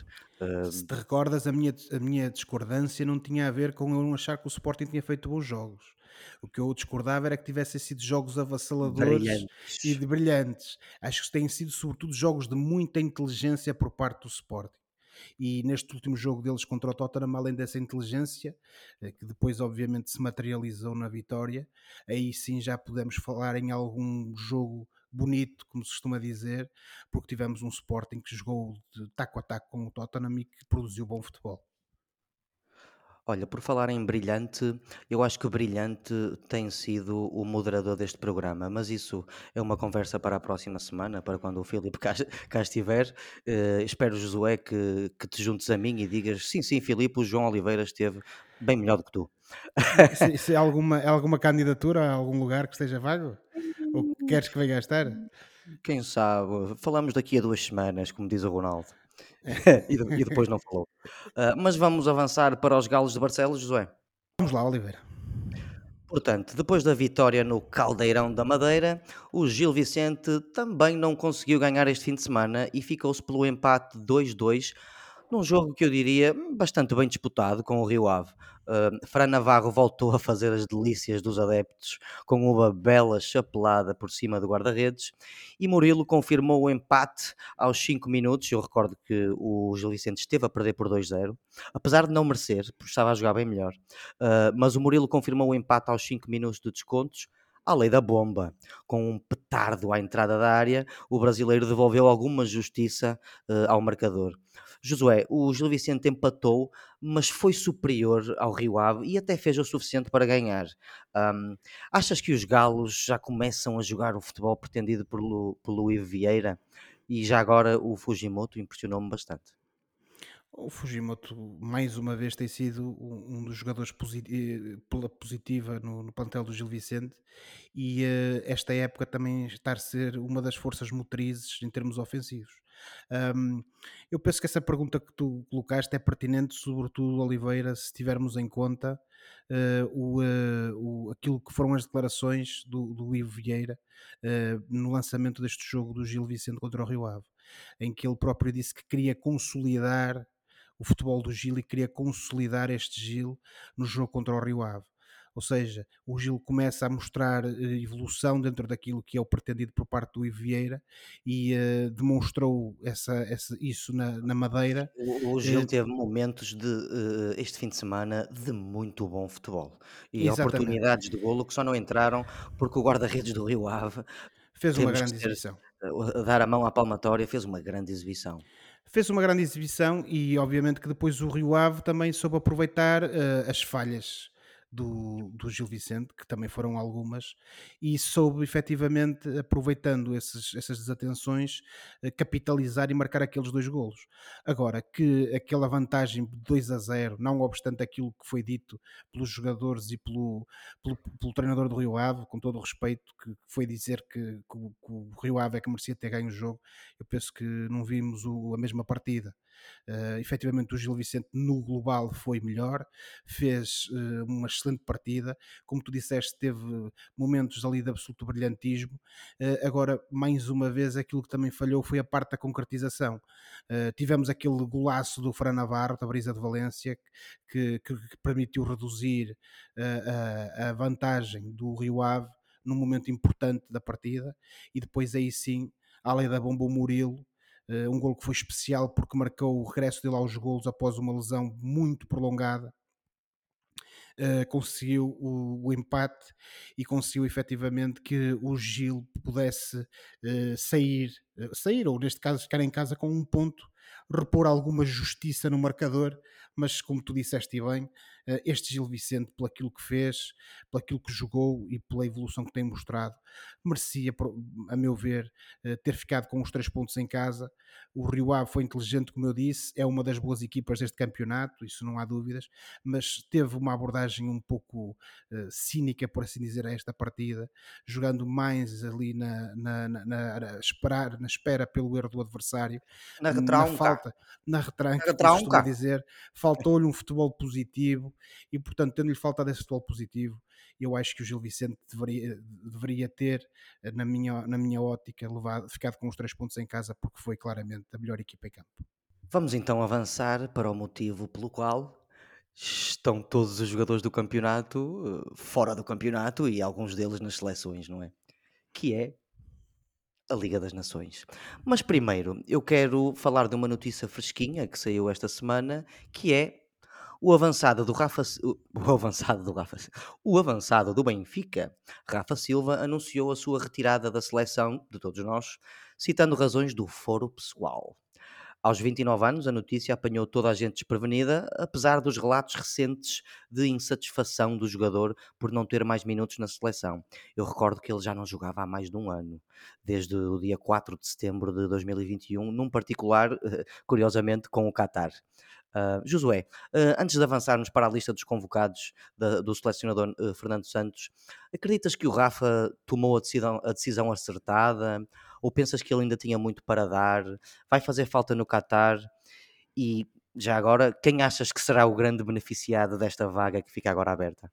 [SPEAKER 2] Se te recordas, a minha, a minha discordância não tinha a ver com eu não achar que o Sporting tinha feito bons jogos. O que eu discordava era que tivessem sido jogos avassaladores brilhantes. e de brilhantes. Acho que têm sido, sobretudo, jogos de muita inteligência por parte do Sporting e neste último jogo deles contra o Tottenham, além dessa inteligência, eh, que depois obviamente se materializou na vitória, aí sim já podemos falar em algum jogo bonito, como se costuma dizer, porque tivemos um Sporting que jogou de taco a taco com o Tottenham e que produziu bom futebol.
[SPEAKER 1] Olha, por falar em brilhante, eu acho que brilhante tem sido o moderador deste programa, mas isso é uma conversa para a próxima semana, para quando o Filipe cá, cá estiver. Eh, espero, Josué, que, que te juntes a mim e digas: sim, sim, Filipe, o João Oliveira esteve bem melhor do que tu.
[SPEAKER 2] Se, se há alguma, alguma candidatura a algum lugar que esteja vago? Ou que queres que venha a estar?
[SPEAKER 1] Quem sabe? Falamos daqui a duas semanas, como diz o Ronaldo. *laughs* e, e, *laughs* depois não falou. Uh, mas vamos avançar para os Galos de Barcelos, José.
[SPEAKER 2] Vamos lá, Oliveira.
[SPEAKER 1] Portanto, depois da vitória no Caldeirão da Madeira, o Gil Vicente também não conseguiu ganhar este fim de semana e ficou-se pelo empate 2-2 num jogo que eu diria bastante bem disputado com o Rio Ave. Uh, Fran Navarro voltou a fazer as delícias dos adeptos com uma bela chapelada por cima do guarda-redes e Murilo confirmou o empate aos 5 minutos. Eu recordo que o Gil Vicente esteve a perder por 2-0, apesar de não merecer, porque estava a jogar bem melhor. Uh, mas o Murilo confirmou o empate aos 5 minutos de descontos à lei da bomba. Com um petardo à entrada da área, o brasileiro devolveu alguma justiça uh, ao marcador. Josué, o Gil Vicente empatou, mas foi superior ao Rio Ave e até fez o suficiente para ganhar. Um, achas que os galos já começam a jogar o futebol pretendido Lu, por Luís Vieira? e já agora o Fujimoto impressionou-me bastante.
[SPEAKER 2] O Fujimoto, mais uma vez, tem sido um, dos jogadores eh, pela positiva no, no plantel do Gil Vicente e eh, esta época também está a ser uma das forças motrizes em termos ofensivos. Ahm, eu penso que essa pergunta que tu colocaste é pertinente, sobretudo, Oliveira, se tivermos em conta eh, o, eh, o- aquilo que foram as declarações do, do Ivo Vieira eh, no lançamento deste jogo do Gil Vicente contra o Rio Ave, em que ele próprio disse que queria consolidar o futebol do Gil e queria consolidar este Gil no jogo contra o Rio Ave. Ou seja, o Gil começa a mostrar eh, evolução dentro daquilo que é o pretendido por parte do Ivo Vieira e eh, demonstrou essa, essa- isso na, na Madeira.
[SPEAKER 1] O, o Gil
[SPEAKER 2] Eh,
[SPEAKER 1] teve momentos de eh, este fim de semana de muito bom futebol e
[SPEAKER 2] exatamente.
[SPEAKER 1] oportunidades de golo que só não entraram porque o guarda-redes do Rio Ave,
[SPEAKER 2] Fez uma grande
[SPEAKER 1] ser,
[SPEAKER 2] exibição.
[SPEAKER 1] dar a mão à palmatória, fez uma grande exibição.
[SPEAKER 2] Fez uma grande exibição e obviamente que depois o Rio Ave também soube aproveitar eh, as falhas do, do Gil Vicente, que também foram algumas, e soube efetivamente, aproveitando esses- essas desatenções, eh, capitalizar e marcar aqueles dois golos. Agora, que aquela vantagem de 2 a 0, não obstante aquilo que foi dito pelos jogadores e pelo, pelo, pelo treinador do Rio Ave, com todo o respeito, que foi dizer que, que o, que o Rio Ave é que merecia ter ganho o jogo, eu penso que não vimos o- a mesma partida. Uh, efetivamente, o Gil Vicente no global foi melhor, fez uh, uma excelente partida. Como tu disseste, teve momentos ali de absoluto brilhantismo. Uh, agora, mais uma vez, aquilo que também falhou foi a parte da concretização. Uh, tivemos aquele golaço do Fran Navarro, da Brisa de Valência, que, que, que permitiu reduzir a, a vantagem do Rio Ave num momento importante da partida, e depois aí sim, além da bomba, o Murilo um gol que foi especial porque marcou o regresso dele aos golos após uma lesão muito prolongada. Uh, conseguiu o, o, empate e conseguiu efetivamente que o Gil pudesse uh, sair, sair, ou neste caso ficar em casa com um ponto, repor alguma justiça no marcador, mas como tu disseste bem, este Gil Vicente, pelo aquilo que fez, pelo aquilo que jogou e pela evolução que tem mostrado, merecia, a meu ver, ter ficado com os três pontos em casa. O Rio Ave foi inteligente, como eu disse, é uma das boas equipas deste campeonato, isso não há dúvidas, mas teve uma abordagem um pouco uh, cínica, por assim dizer, a esta partida, jogando mais ali na, na, na, na, esperar, na espera pelo erro do adversário,
[SPEAKER 1] Na
[SPEAKER 2] na
[SPEAKER 1] retranca.
[SPEAKER 2] Na retranca,
[SPEAKER 1] retranca.
[SPEAKER 2] dizer, faltou-lhe um futebol positivo e, portanto, tendo-lhe faltado esse futebol positivo, eu acho que o Gil Vicente deveria, deveria ter, na minha, na minha ótica, levado, ficado com os três pontos em casa, porque foi claramente a melhor equipa em campo.
[SPEAKER 1] Vamos então avançar para o motivo pelo qual estão todos os jogadores do campeonato eh, fora do campeonato e alguns deles nas seleções, não é? Que é a Liga das Nações. Mas primeiro, eu quero falar de uma notícia fresquinha que saiu esta semana, que é o avançado do Rafa, o, avançado do Rafa, o avançado do Benfica, Rafa Silva, anunciou a sua retirada da seleção de todos nós, citando razões do foro pessoal. Aos 29 anos, a notícia apanhou toda a gente desprevenida, apesar dos relatos recentes de insatisfação do jogador por não ter mais minutos na seleção. Eu recordo que ele já não jogava há mais de um ano, desde o dia 4 de setembro de 2021, num particular, *laughs* curiosamente, com o Qatar. Uh, Josué, uh, antes de avançarmos para a lista dos convocados da, do selecionador uh, Fernando Santos, acreditas que o Rafa tomou a decisão, a decisão acertada? Ou pensas que ele ainda tinha muito para dar? Vai fazer falta no Qatar? E já agora, quem achas que será o grande beneficiado desta vaga que fica agora aberta?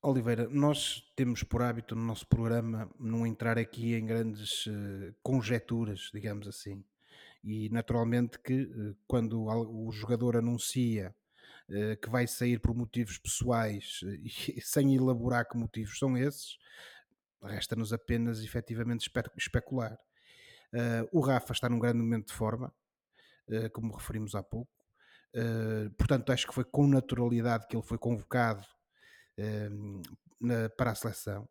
[SPEAKER 2] Oliveira, nós temos por hábito no nosso programa não entrar aqui em grandes uh, conjecturas, digamos assim. E naturalmente que uh, quando o jogador anuncia uh, que vai sair por motivos pessoais *laughs* e sem elaborar que motivos são esses, resta-nos apenas efetivamente espe especular. o Rafa está num grande momento de forma, como referimos há pouco. portanto, acho que foi com naturalidade que ele foi convocado na, para a seleção.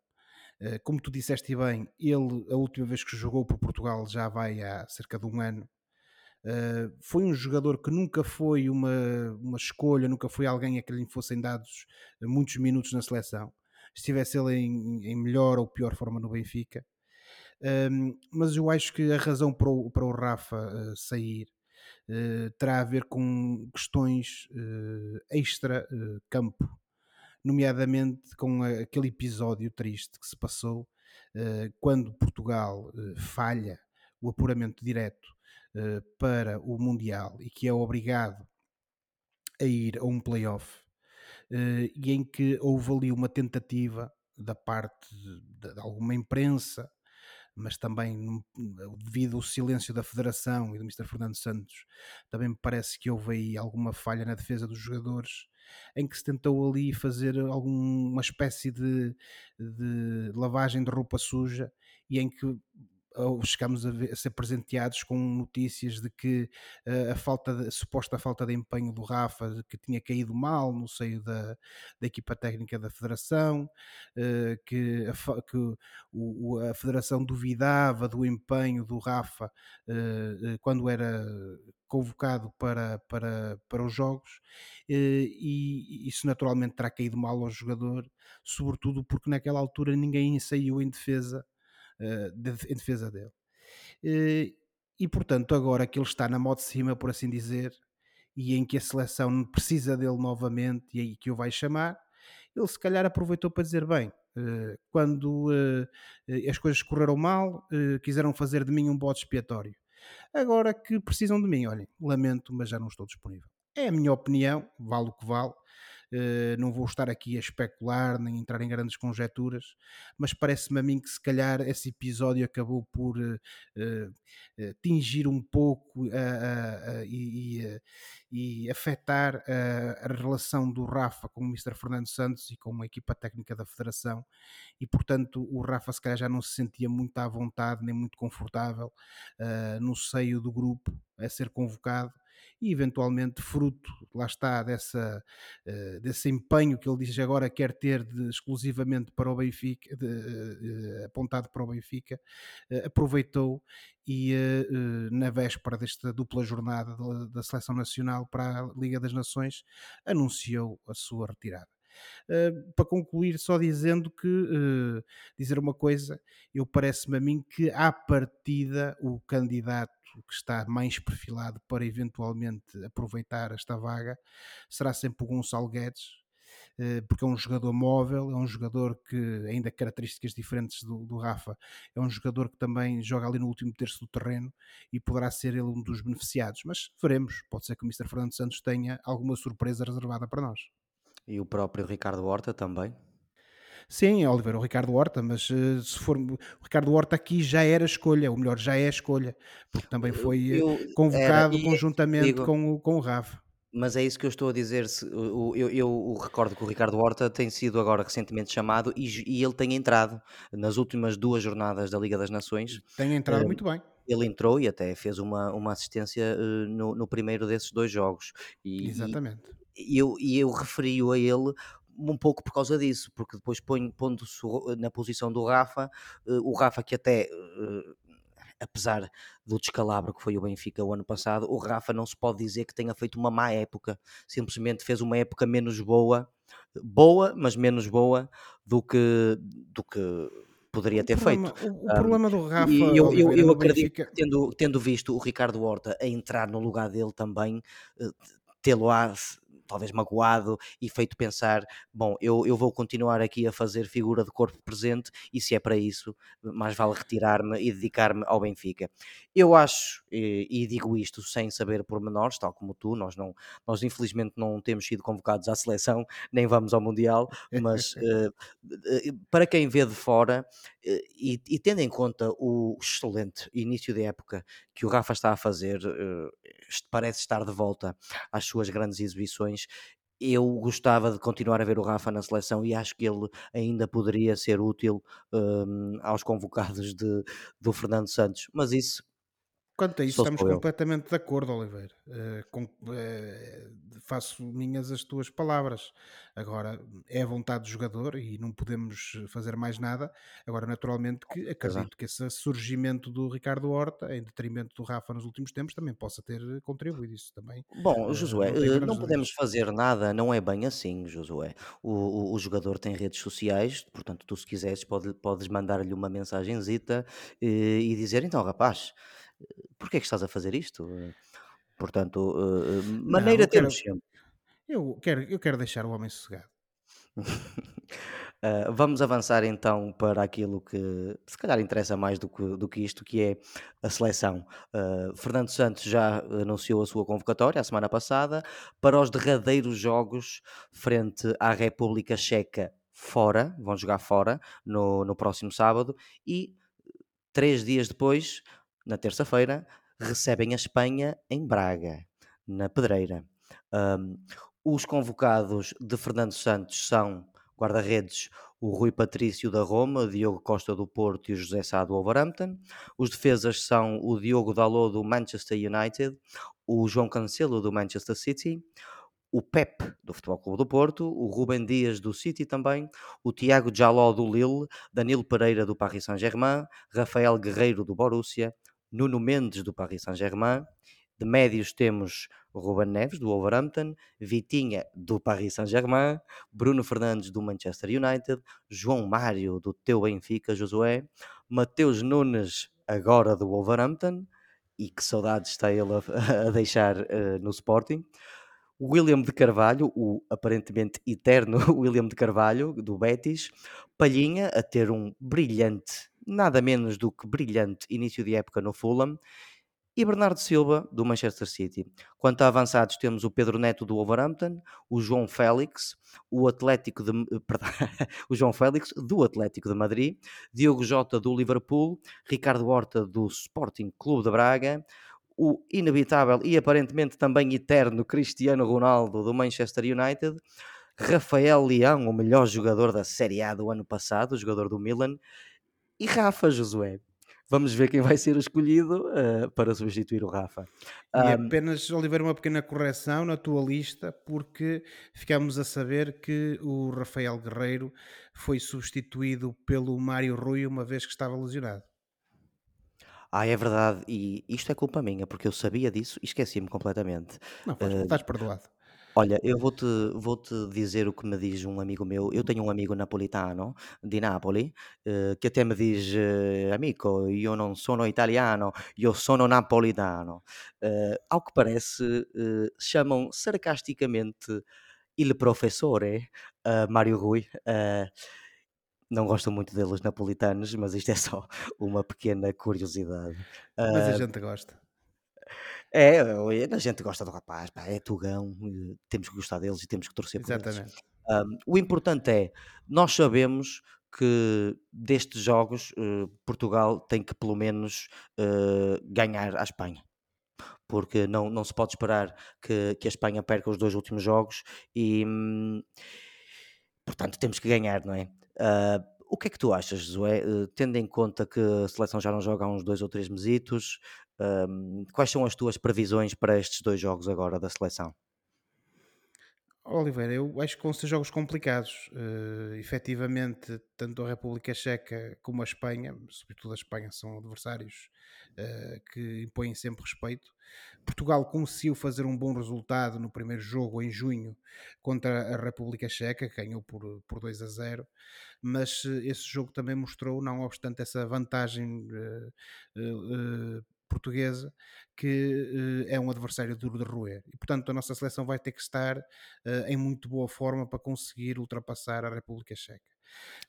[SPEAKER 2] Uh, como tu disseste bem, ele, a última vez que jogou por Portugal já vai há cerca de um ano. Uh, foi um jogador que nunca foi uma, uma escolha, nunca foi alguém a que lhe fossem dados muitos minutos na seleção. Estivesse ele em, em melhor ou pior forma no Benfica. Hum, mas eu acho que a razão para o, para o Rafa eh, sair eh, terá a ver com questões eh, extra-campo, nomeadamente com a- aquele episódio triste que se passou quando Portugal falha o apuramento direto para o Mundial e que é obrigado a ir a um playoff e em que houve ali uma tentativa da parte de, de alguma imprensa, mas também devido ao silêncio da Federação e do Mister Fernando Santos, também me parece que houve aí alguma falha na defesa dos jogadores, em que se tentou ali fazer alguma espécie de, de lavagem de roupa suja e em que ou chegamos a, ver- a ser presenteados com notícias de que eh, a falta de- a suposta falta de empenho do Rafa que tinha caído mal no seio da, da equipa técnica da Federação, eh, que, a, que o- a Federação duvidava do empenho do Rafa eh, quando era convocado para, para, para os jogos e isso naturalmente terá caído mal ao jogador, sobretudo porque naquela altura ninguém saiu em defesa de- em defesa dele. Eh, E portanto, agora que ele está na moto de cima, por assim dizer, e em que a seleção precisa dele novamente e aí que o vai chamar, ele se calhar aproveitou para dizer: bem, eh, quando eh, eh, as coisas correram mal, eh, quiseram fazer de mim um bode expiatório. Agora que precisam de mim, olhem, lamento, mas já não estou disponível. É a minha opinião, vale o que vale. Eh, não vou estar aqui a especular nem entrar em grandes conjecturas, mas parece-me a mim que se calhar esse episódio acabou por eh, eh, tingir um pouco e, e, afetar a, relação do Rafa com o Mr. Fernando Santos e com a equipa técnica da Federação e portanto o Rafa se calhar já não se sentia muito à vontade nem muito confortável no seio do grupo a ser convocado e eventualmente fruto, lá está, dessa, uh, desse empenho que ele diz agora quer ter de, exclusivamente para o Benfica, de, uh, apontado para o Benfica, aproveitou e na véspera desta dupla jornada da, da Seleção Nacional para a Liga das Nações anunciou a sua retirada. Uh, para concluir, só dizendo que uh, dizer uma coisa, eu parece-me a mim que à partida o candidato que está mais perfilado para eventualmente aproveitar esta vaga será sempre o Gonçalo Guedes, uh, porque é um jogador móvel, é um jogador que, ainda características diferentes do, do Rafa, é um jogador que também joga ali no último terço do terreno e poderá ser ele um dos beneficiados. Mas veremos, pode ser que o Mr. Fernando Santos tenha alguma surpresa reservada para nós.
[SPEAKER 1] E o próprio Ricardo Horta também.
[SPEAKER 2] Sim, Oliver, o Ricardo Horta, mas uh, se for o Ricardo Horta aqui já era escolha, ou melhor, já é escolha, porque também foi eu, convocado era, conjuntamente digo, com, o, com o Rafa.
[SPEAKER 1] Mas é isso que eu estou a dizer. Se, eu, eu, eu, recordo que o Ricardo Horta tem sido agora recentemente chamado e, e, ele tem entrado nas últimas duas jornadas da Liga das Nações.
[SPEAKER 2] Tem entrado uh, muito bem.
[SPEAKER 1] Ele entrou e até fez uma, uma assistência uh, no, no, primeiro desses dois jogos. E,
[SPEAKER 2] Exatamente.
[SPEAKER 1] E eu, e eu referi-o a ele um pouco por causa disso, porque depois pondo-se na posição do Rafa, o Rafa que até apesar do descalabro que foi o Benfica o ano passado, o Rafa não se pode dizer que tenha feito uma má época, simplesmente fez uma época menos boa, boa, mas menos boa do que, do que poderia
[SPEAKER 2] o
[SPEAKER 1] ter
[SPEAKER 2] problema,
[SPEAKER 1] feito.
[SPEAKER 2] O, o problema do Rafa.
[SPEAKER 1] E eu, eu, eu acredito
[SPEAKER 2] Benfica...
[SPEAKER 1] que, tendo, tendo visto o Ricardo Horta a entrar no lugar dele também, tê-lo a talvez magoado e feito pensar: bom, eu, eu vou continuar aqui a fazer figura de corpo presente e se é para isso, mais vale retirar-me e dedicar-me ao Benfica. Eu acho, e, e, digo isto sem saber pormenores, tal como tu, nós, não, nós infelizmente não temos sido convocados à seleção, nem vamos ao Mundial, mas uh, *laughs* para quem vê de fora uh, e, e, tendo em conta o excelente início de época que o Rafa está a fazer, uh, parece estar de volta às suas grandes exibições. Eu gostava de continuar a ver o Rafa na seleção e acho que ele ainda poderia ser útil um, aos convocados de, do Fernando Santos, mas isso
[SPEAKER 2] Quanto a isso,
[SPEAKER 1] Só
[SPEAKER 2] estamos
[SPEAKER 1] eu.
[SPEAKER 2] completamente de acordo, Oliveira. Eh, com- eh, faço minhas as tuas palavras. Agora, é a vontade do jogador e não podemos fazer mais nada. Agora, naturalmente, que acredito que esse surgimento do Ricardo Horta, em detrimento do Rafa nos últimos tempos, também possa ter contribuído. Isso também
[SPEAKER 1] Bom,
[SPEAKER 2] eh,
[SPEAKER 1] Josué,
[SPEAKER 2] não
[SPEAKER 1] não podemos fazer nada, não é bem assim, Josué. O, o- o jogador tem redes sociais, portanto, tu se quiseres pode- podes mandar-lhe uma mensagenzita e dizer, então, rapaz, porquê é que estás a fazer isto? Portanto,
[SPEAKER 2] Não,
[SPEAKER 1] maneira
[SPEAKER 2] eu
[SPEAKER 1] temos
[SPEAKER 2] quero,
[SPEAKER 1] sempre.
[SPEAKER 2] eu quero, eu quero deixar o homem sossegado.
[SPEAKER 1] Uh, *laughs* vamos avançar então para aquilo que se calhar interessa mais do que, do que isto, que é a seleção. Uh, Fernando Santos já anunciou a sua convocatória a semana passada para os derradeiros jogos frente à República Checa fora, vão jogar fora no, no próximo sábado e três dias depois, na terça-feira, recebem a Espanha em Braga, na Pedreira. Um, os convocados de Fernando Santos são guarda-redes o Rui Patrício da Roma, o Diogo Costa do Porto e o José Sá do Wolverhampton. Os defesas são o Diogo Dalot do Manchester United, o João Cancelo do Manchester City, o Pep do Futebol Clube do Porto, o Rubem Dias do City também, o Tiago Jaló do Lille, Danilo Pereira do Paris Saint-Germain, Rafael Guerreiro do Borussia, Nuno Mendes do Paris Saint-Germain. De médios temos Ruben Neves do Wolverhampton, Vitinha do Paris Saint-Germain, Bruno Fernandes do Manchester United, João Mário do teu Benfica, Josué, Mateus Nunes agora do Wolverhampton, e que saudades está ele a, *laughs* a deixar uh, no Sporting. William de Carvalho, o aparentemente eterno *laughs* William de Carvalho, do Betis, Palhinha a ter um brilhante, nada menos do que brilhante início de época no Fulham, e Bernardo Silva, do Manchester City. Quanto a avançados, temos o Pedro Neto do Wolverhampton, o João Félix, o Atlético de, perdão, *laughs* o João Félix do Atlético de Madrid, Diogo Jota do Liverpool, Ricardo Horta do Sporting Clube de Braga, o inevitável e aparentemente também eterno Cristiano Ronaldo do Manchester United, Rafael Leão, o melhor jogador da Série A do ano passado, jogador do Milan, e Rafa Josué. Vamos ver quem vai ser escolhido uh, para substituir o Rafa.
[SPEAKER 2] E um, apenas, Oliveira, uma pequena correção na tua lista, porque ficamos a saber que o Rafael Guerreiro foi substituído pelo Mário Rui uma vez que estava lesionado.
[SPEAKER 1] Ah, é verdade, e isto é culpa minha, porque eu sabia disso e esqueci-me completamente.
[SPEAKER 2] Não, uh, estás perdoado.
[SPEAKER 1] Olha, eu vou-te vou-te dizer o que me diz um amigo meu. Eu tenho um amigo napolitano di Napoli eh, que até me diz: eh, Amico, io non sono italiano, io sono napolitano. Eh, ao que parece, eh, chamam sarcasticamente il professore a Mário Rui. eh, não gosto muito deles napolitanos, mas isto é só *laughs* uma pequena curiosidade.
[SPEAKER 2] Mas a gente gosta.
[SPEAKER 1] É, olha, a gente gosta do rapaz, pá, é tugão, eh, temos que gostar deles e temos que torcer por eles.
[SPEAKER 2] Exatamente.
[SPEAKER 1] Um, o importante é, nós sabemos que destes jogos eh, Portugal tem que pelo menos eh, ganhar à Espanha. Porque não, não se pode esperar que, que a Espanha perca os dois últimos jogos e, hum, portanto, temos que ganhar, não é? Ah, o que é que tu achas, Josué? Eh, tendo em conta que a seleção já não joga há uns dois ou três mesitos, hum, quais são as tuas previsões para estes dois jogos agora da seleção?
[SPEAKER 2] Oliveira, eu acho que vão ser jogos complicados. Uh, efetivamente, tanto a República Checa como a Espanha, sobretudo a Espanha, são adversários uh, que impõem sempre respeito. Portugal conseguiu fazer um bom resultado no primeiro jogo em junho contra a República Checa, que ganhou por, por 2 a 0, mas uh, esse jogo também mostrou, não obstante essa vantagem portuguesa, que uh, é um adversário duro de roer. E, portanto, a nossa seleção vai ter que estar uh, em muito boa forma para conseguir ultrapassar a República Checa.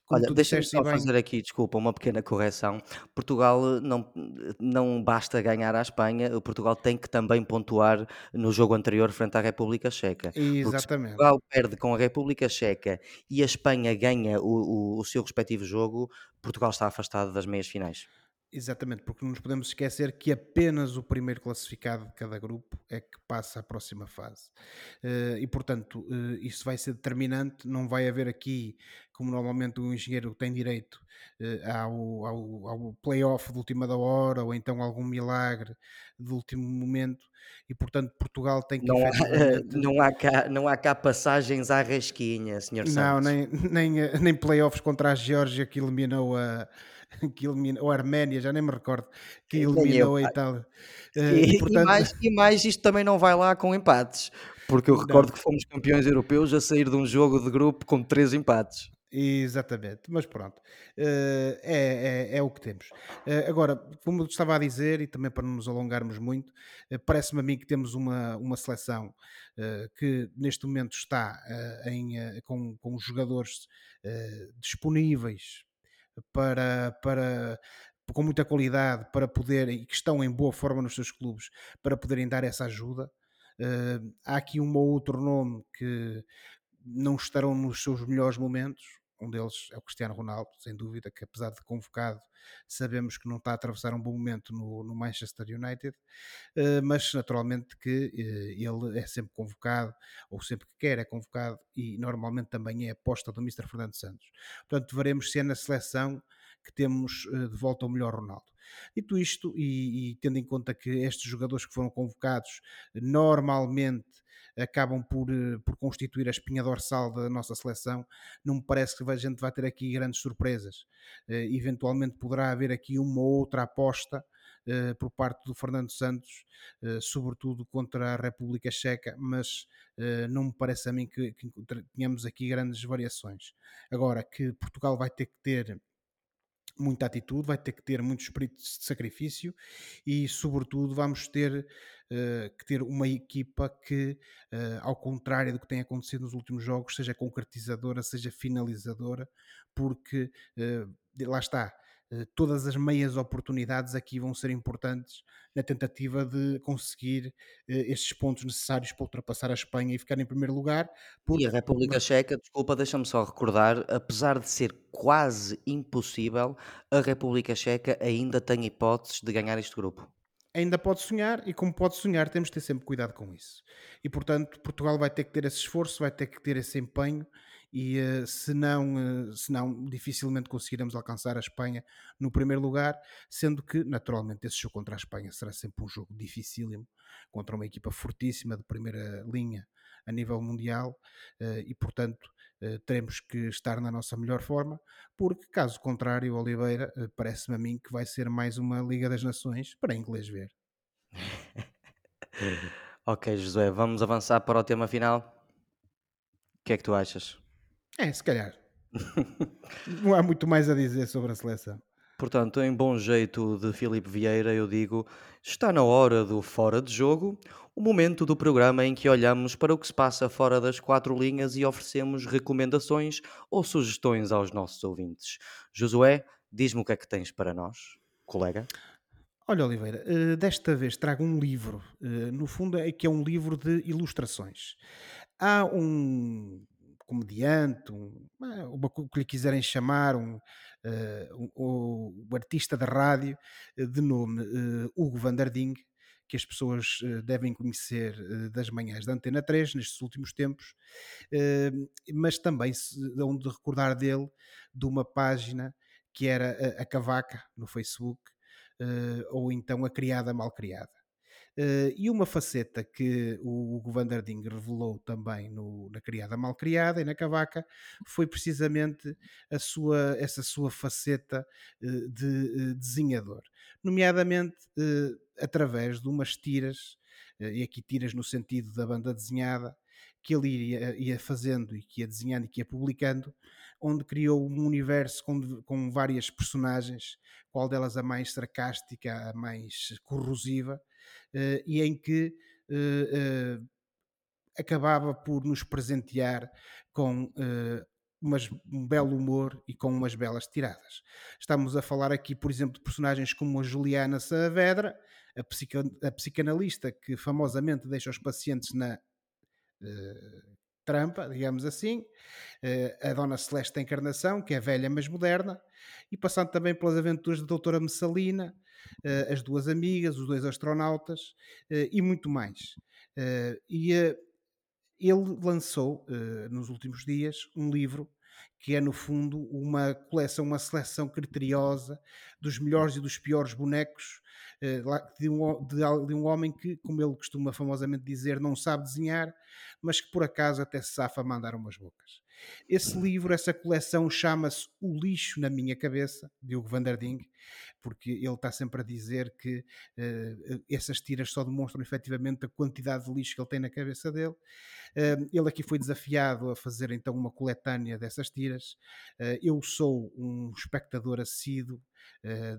[SPEAKER 1] Como Olha, deixa-me só bem... fazer aqui, desculpa, uma pequena correção. Portugal não, não basta ganhar à Espanha, Portugal tem que também pontuar no jogo anterior frente à República Checa.
[SPEAKER 2] Exatamente.
[SPEAKER 1] Portugal perde com a República Checa e a Espanha ganha o, o, o seu respectivo jogo, Portugal está afastado das meias finais.
[SPEAKER 2] Exatamente, porque não nos podemos esquecer que apenas o primeiro classificado de cada grupo é que passa à próxima fase. Eh, e, portanto, eh, isso vai ser determinante. Não vai haver aqui, como normalmente o engenheiro tem direito, eh, ao, ao, ao playoff de última da hora ou então algum milagre de último momento. E, portanto, Portugal tem que
[SPEAKER 1] Não há, *laughs*
[SPEAKER 2] efetivamente.
[SPEAKER 1] não há cá, não há cá passagens à rasquinha, senhor
[SPEAKER 2] Não,
[SPEAKER 1] Santos.
[SPEAKER 2] nem, nem, eh, nem playoffs contra a Geórgia que eliminou a. *laughs* Que eliminou, ou a Arménia, já nem me recordo, que eliminou a
[SPEAKER 1] pá.
[SPEAKER 2] Itália. Eh, e
[SPEAKER 1] E, e
[SPEAKER 2] portanto,
[SPEAKER 1] mais, e mais, isto também não vai lá com empates, porque eu recordo
[SPEAKER 2] não,
[SPEAKER 1] que fomos campeões europeus a sair de um jogo de grupo com três empates.
[SPEAKER 2] exatamente, mas pronto, eh, é, é, é o que temos. Eh, agora, como eu estava a dizer, e também para não nos alongarmos muito, parece-me a mim que temos uma, uma seleção que neste momento está em, com, com jogadores disponíveis para, para com muita qualidade para poderem, e que estão em boa forma nos seus clubes, para poderem dar essa ajuda. Eh, há aqui um ou outro nome que não estarão nos seus melhores momentos. Um deles é o Cristiano Ronaldo, sem dúvida, que apesar de convocado, sabemos que não está a atravessar um bom momento no, no Manchester United, eh, mas naturalmente que eh, ele é sempre convocado, ou sempre que quer é convocado, e normalmente também é aposta do Mr. Fernando Santos. Portanto, veremos se é na seleção que temos eh, de volta o melhor Ronaldo. Dito isto, e, e tendo em conta que estes jogadores que foram convocados normalmente acabam por, eh, por constituir a espinha dorsal da nossa seleção, não me parece que a gente vai ter aqui grandes surpresas. Eh, eventualmente poderá haver aqui uma ou outra aposta eh, por parte do Fernando Santos, eh, sobretudo contra a República Checa, mas eh, não me parece a mim que, que tenhamos aqui grandes variações. Agora, que Portugal vai ter que ter muita atitude, vai ter que ter muito espírito de sacrifício e, sobretudo, vamos ter eh, que ter uma equipa que, eh, ao contrário do que tem acontecido nos últimos jogos, seja concretizadora, seja finalizadora, porque eh, lá está. Eh, Todas as meias oportunidades aqui vão ser importantes na tentativa de conseguir eh, estes pontos necessários para ultrapassar a Espanha e ficar em primeiro lugar,
[SPEAKER 1] E a
[SPEAKER 2] porque
[SPEAKER 1] República Checa, desculpa, deixa-me só recordar, apesar de ser quase impossível, a República Checa ainda tem hipóteses de ganhar este grupo.
[SPEAKER 2] ainda pode sonhar e como pode sonhar temos de ter sempre cuidado com isso. E portanto Portugal vai ter que ter esse esforço, vai ter que ter esse empenho e eh, se não, eh, se não dificilmente conseguiremos alcançar a Espanha no primeiro lugar, sendo que naturalmente esse jogo contra a Espanha será sempre um jogo dificílimo, contra uma equipa fortíssima de primeira linha a nível mundial eh, e portanto teremos que estar na nossa melhor forma, porque caso contrário, Oliveira, parece-me a mim que vai ser mais uma Liga das Nações para inglês ver. *laughs*
[SPEAKER 1] Ok, Josué, vamos avançar para o tema final. O que é que tu achas?
[SPEAKER 2] É, se calhar. *laughs* Não há muito mais a dizer sobre a seleção.
[SPEAKER 1] Portanto, em bom jeito de Filipe Vieira, eu digo: está na hora do Fora de Jogo, o momento do programa em que olhamos para o que se passa fora das quatro linhas e oferecemos recomendações ou sugestões aos nossos ouvintes. Josué, diz-me o que é que tens para nós, colega.
[SPEAKER 2] Olha, Oliveira, eh, desta vez trago um livro. eh, No fundo, é que é um livro de ilustrações. Há um comediante, um, uma co- que lhe quiserem chamar, um, eh, um- o o artista da rádio, eh, de nome eh, Hugo van der Ding, que as pessoas eh, devem conhecer das manhãs da Antena 3 nestes últimos tempos, mas também se dão de recordar dele de uma página que era a, Cavaca no Facebook, ou então a Criada Mal Eh, e uma faceta que o Hugo van der Ding revelou também no- na Criada Mal Criada e na Cavaca foi precisamente a sua, essa sua faceta eh, de eh, desenhador, nomeadamente através de umas tiras, e aqui tiras no sentido da banda desenhada, que ele ia, ia fazendo e que ia desenhando e que ia publicando, onde criou um universo com, com várias personagens, qual delas a mais sarcástica, a mais corrosiva, e em que eh, eh, acabava por nos presentear com eh, umas- um belo humor e com umas belas tiradas. Estamos a falar aqui, por exemplo, de personagens como a Juliana Saavedra, a, a psicanalista que famosamente deixa os pacientes na eh, trampa, digamos assim, eh, a Dona Celeste da Encarnação, que é velha mas moderna, e passando também pelas aventuras da Doutora Messalina, eh, as duas amigas, os dois astronautas eh, e muito mais. E ele lançou, nos últimos dias, um livro que é no fundo uma coleção, uma seleção criteriosa dos melhores e dos piores bonecos de um, de, de um homem que, como ele costuma famosamente dizer, não sabe desenhar, mas que por acaso até se safa a mandar umas bocas. Esse livro, essa coleção chama-se O Lixo na Minha Cabeça, de Hugo van der Ding, porque ele está sempre a dizer que uh, essas tiras só demonstram efetivamente a quantidade de lixo que ele tem na cabeça dele. Uh, ele aqui foi desafiado a fazer então uma coletânea dessas tiras. Uh, eu sou um espectador assíduo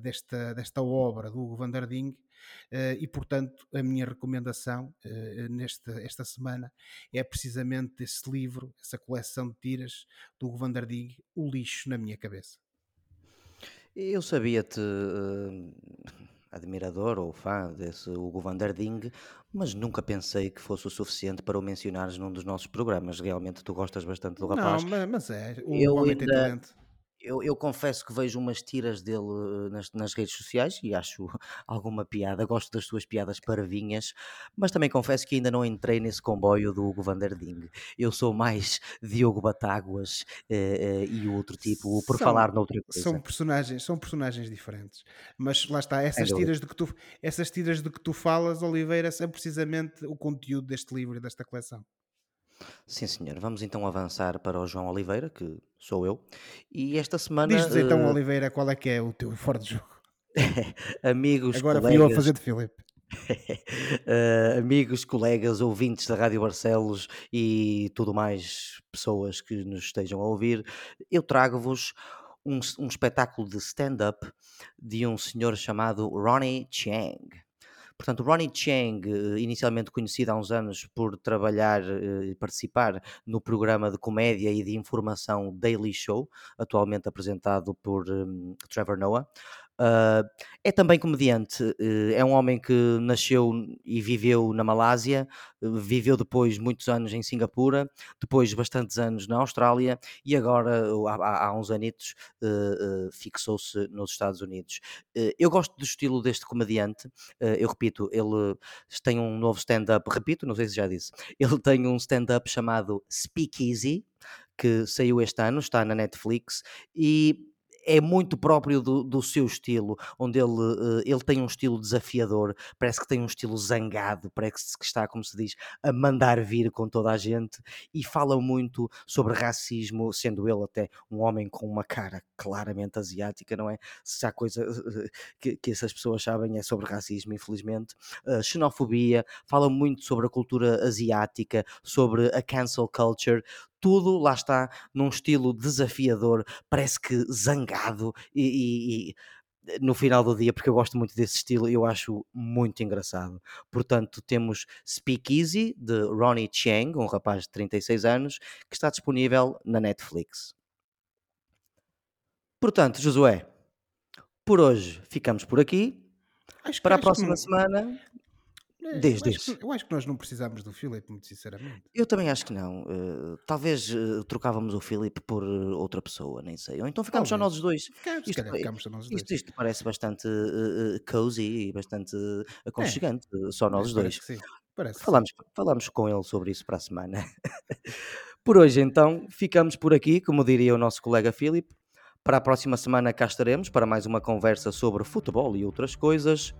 [SPEAKER 2] desta, desta obra do Hugo van der Ding e, portanto, a minha recomendação uh, nesta esta semana é precisamente esse livro, essa coleção de tiras do Hugo van der Ding, O Lixo na Minha Cabeça.
[SPEAKER 1] Eu sabia-te uh, admirador ou fã desse Hugo van der Ding, mas nunca pensei que fosse o suficiente para o mencionares num dos nossos programas. Realmente tu gostas bastante do rapaz.
[SPEAKER 2] Não, mas é, o eu homem ainda, tem talento.
[SPEAKER 1] Eu, eu confesso que vejo umas tiras dele eh, nas, nas redes sociais e acho *laughs* alguma piada, gosto das suas piadas parvinhas, mas também confesso que ainda não entrei nesse comboio do Hugo van der Ding. Eu sou mais *laughs* Diogo Batáguas eh, eh, e o outro tipo, por São, falar noutra coisa.
[SPEAKER 2] são personagens, são personagens diferentes. Mas lá está, essas tiras de que tu, essas tiras de que tu falas, Oliveira, são precisamente o conteúdo deste livro e desta coleção.
[SPEAKER 1] Sim, senhor. Vamos então avançar para o João Oliveira, que sou eu. E esta semana.
[SPEAKER 2] Diz-nos então, uh, Oliveira, qual é que é o teu fora de jogo? *laughs*
[SPEAKER 1] amigos,
[SPEAKER 2] Agora
[SPEAKER 1] colegas,
[SPEAKER 2] fui eu a fazer de Filipe.
[SPEAKER 1] uh, *laughs* amigos, colegas, ouvintes da Rádio Barcelos e tudo mais, pessoas que nos estejam a ouvir, eu trago-vos um, um espetáculo de stand-up de um senhor chamado Ronnie Chang. Portanto, Ronnie Chang, eh, inicialmente conhecido há uns anos por trabalhar eh, e participar no programa de comédia e de informação Daily Show, atualmente apresentado por um, Trevor Noah, Uh, é também comediante, uh, é um homem que nasceu e viveu na Malásia, uh, viveu depois muitos anos em Singapura, depois bastantes anos na Austrália e agora, há, há uns anitos, fixou-se nos Estados Unidos. eu gosto do estilo deste comediante, eu repito, ele tem um novo stand-up, repito, não sei se já disse, *laughs* ele tem um stand-up chamado Speakeasy, que saiu este ano, está na Netflix e é muito próprio do, do seu estilo, onde ele, uh, ele tem um estilo desafiador, parece que tem um estilo zangado, parece que está, como se diz, a mandar vir com toda a gente e fala muito sobre racismo, sendo ele até um homem com uma cara claramente asiática, não é? Se há coisa uh, que, que, essas pessoas sabem é sobre racismo, infelizmente, uh, xenofobia, fala muito sobre a cultura asiática, sobre a cancel culture, tudo lá está num estilo desafiador, parece que zangado e, e, e no final do dia, porque eu gosto muito desse estilo, eu acho muito engraçado. Portanto, temos Speakeasy de Ronnie Chiang, um rapaz de 36 anos, que está disponível na Netflix. Portanto, Josué, por hoje ficamos por aqui. Acho Para a próxima semana
[SPEAKER 2] é, Desde eu, acho que, eu acho que nós não precisamos do Filipe, muito sinceramente.
[SPEAKER 1] Eu também acho que não. Uh, talvez uh, trocávamos o Filipe por uh, outra pessoa, nem sei. Ou então ficámos só nós dois.
[SPEAKER 2] Ficamos, isto, calhar, ficamos só nós dois.
[SPEAKER 1] Isto, isto parece bastante cozy e bastante aconchegante, é, só nós dois.
[SPEAKER 2] Parece que sim. Parece
[SPEAKER 1] falamos, falamos com ele sobre isso para a semana. *laughs* por hoje, então, ficamos por aqui, como diria o nosso colega Filipe. Para a próxima semana cá estaremos para mais uma conversa sobre futebol e outras coisas.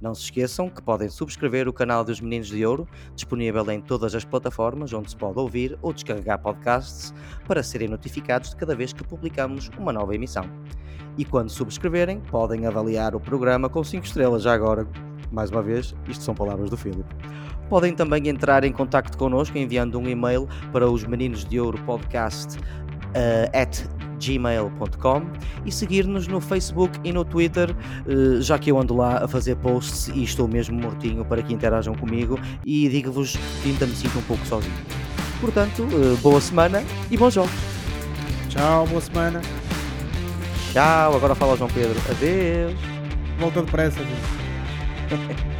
[SPEAKER 1] Não se esqueçam que podem subscrever o canal dos Meninos de Ouro, disponível em todas as plataformas onde se pode ouvir ou descarregar podcasts, para serem notificados de cada vez que publicamos uma nova emissão. E quando subscreverem, podem avaliar o programa com 5 estrelas. Já agora, mais uma vez, isto são palavras do Filipe. Podem também entrar em contato connosco enviando um e-mail para os meninos de ouro podcast uh, at gmail.com e seguir-nos no Facebook e no Twitter, uh, já que eu ando lá a fazer posts e estou mesmo mortinho para que interajam comigo e digo-vos que ainda me sinto um pouco sozinho. Portanto, uh, boa semana e bons jogos.
[SPEAKER 2] Tchau, boa semana.
[SPEAKER 1] Tchau, agora fala João Pedro. Adeus.
[SPEAKER 2] Volta depressa, gente. *laughs*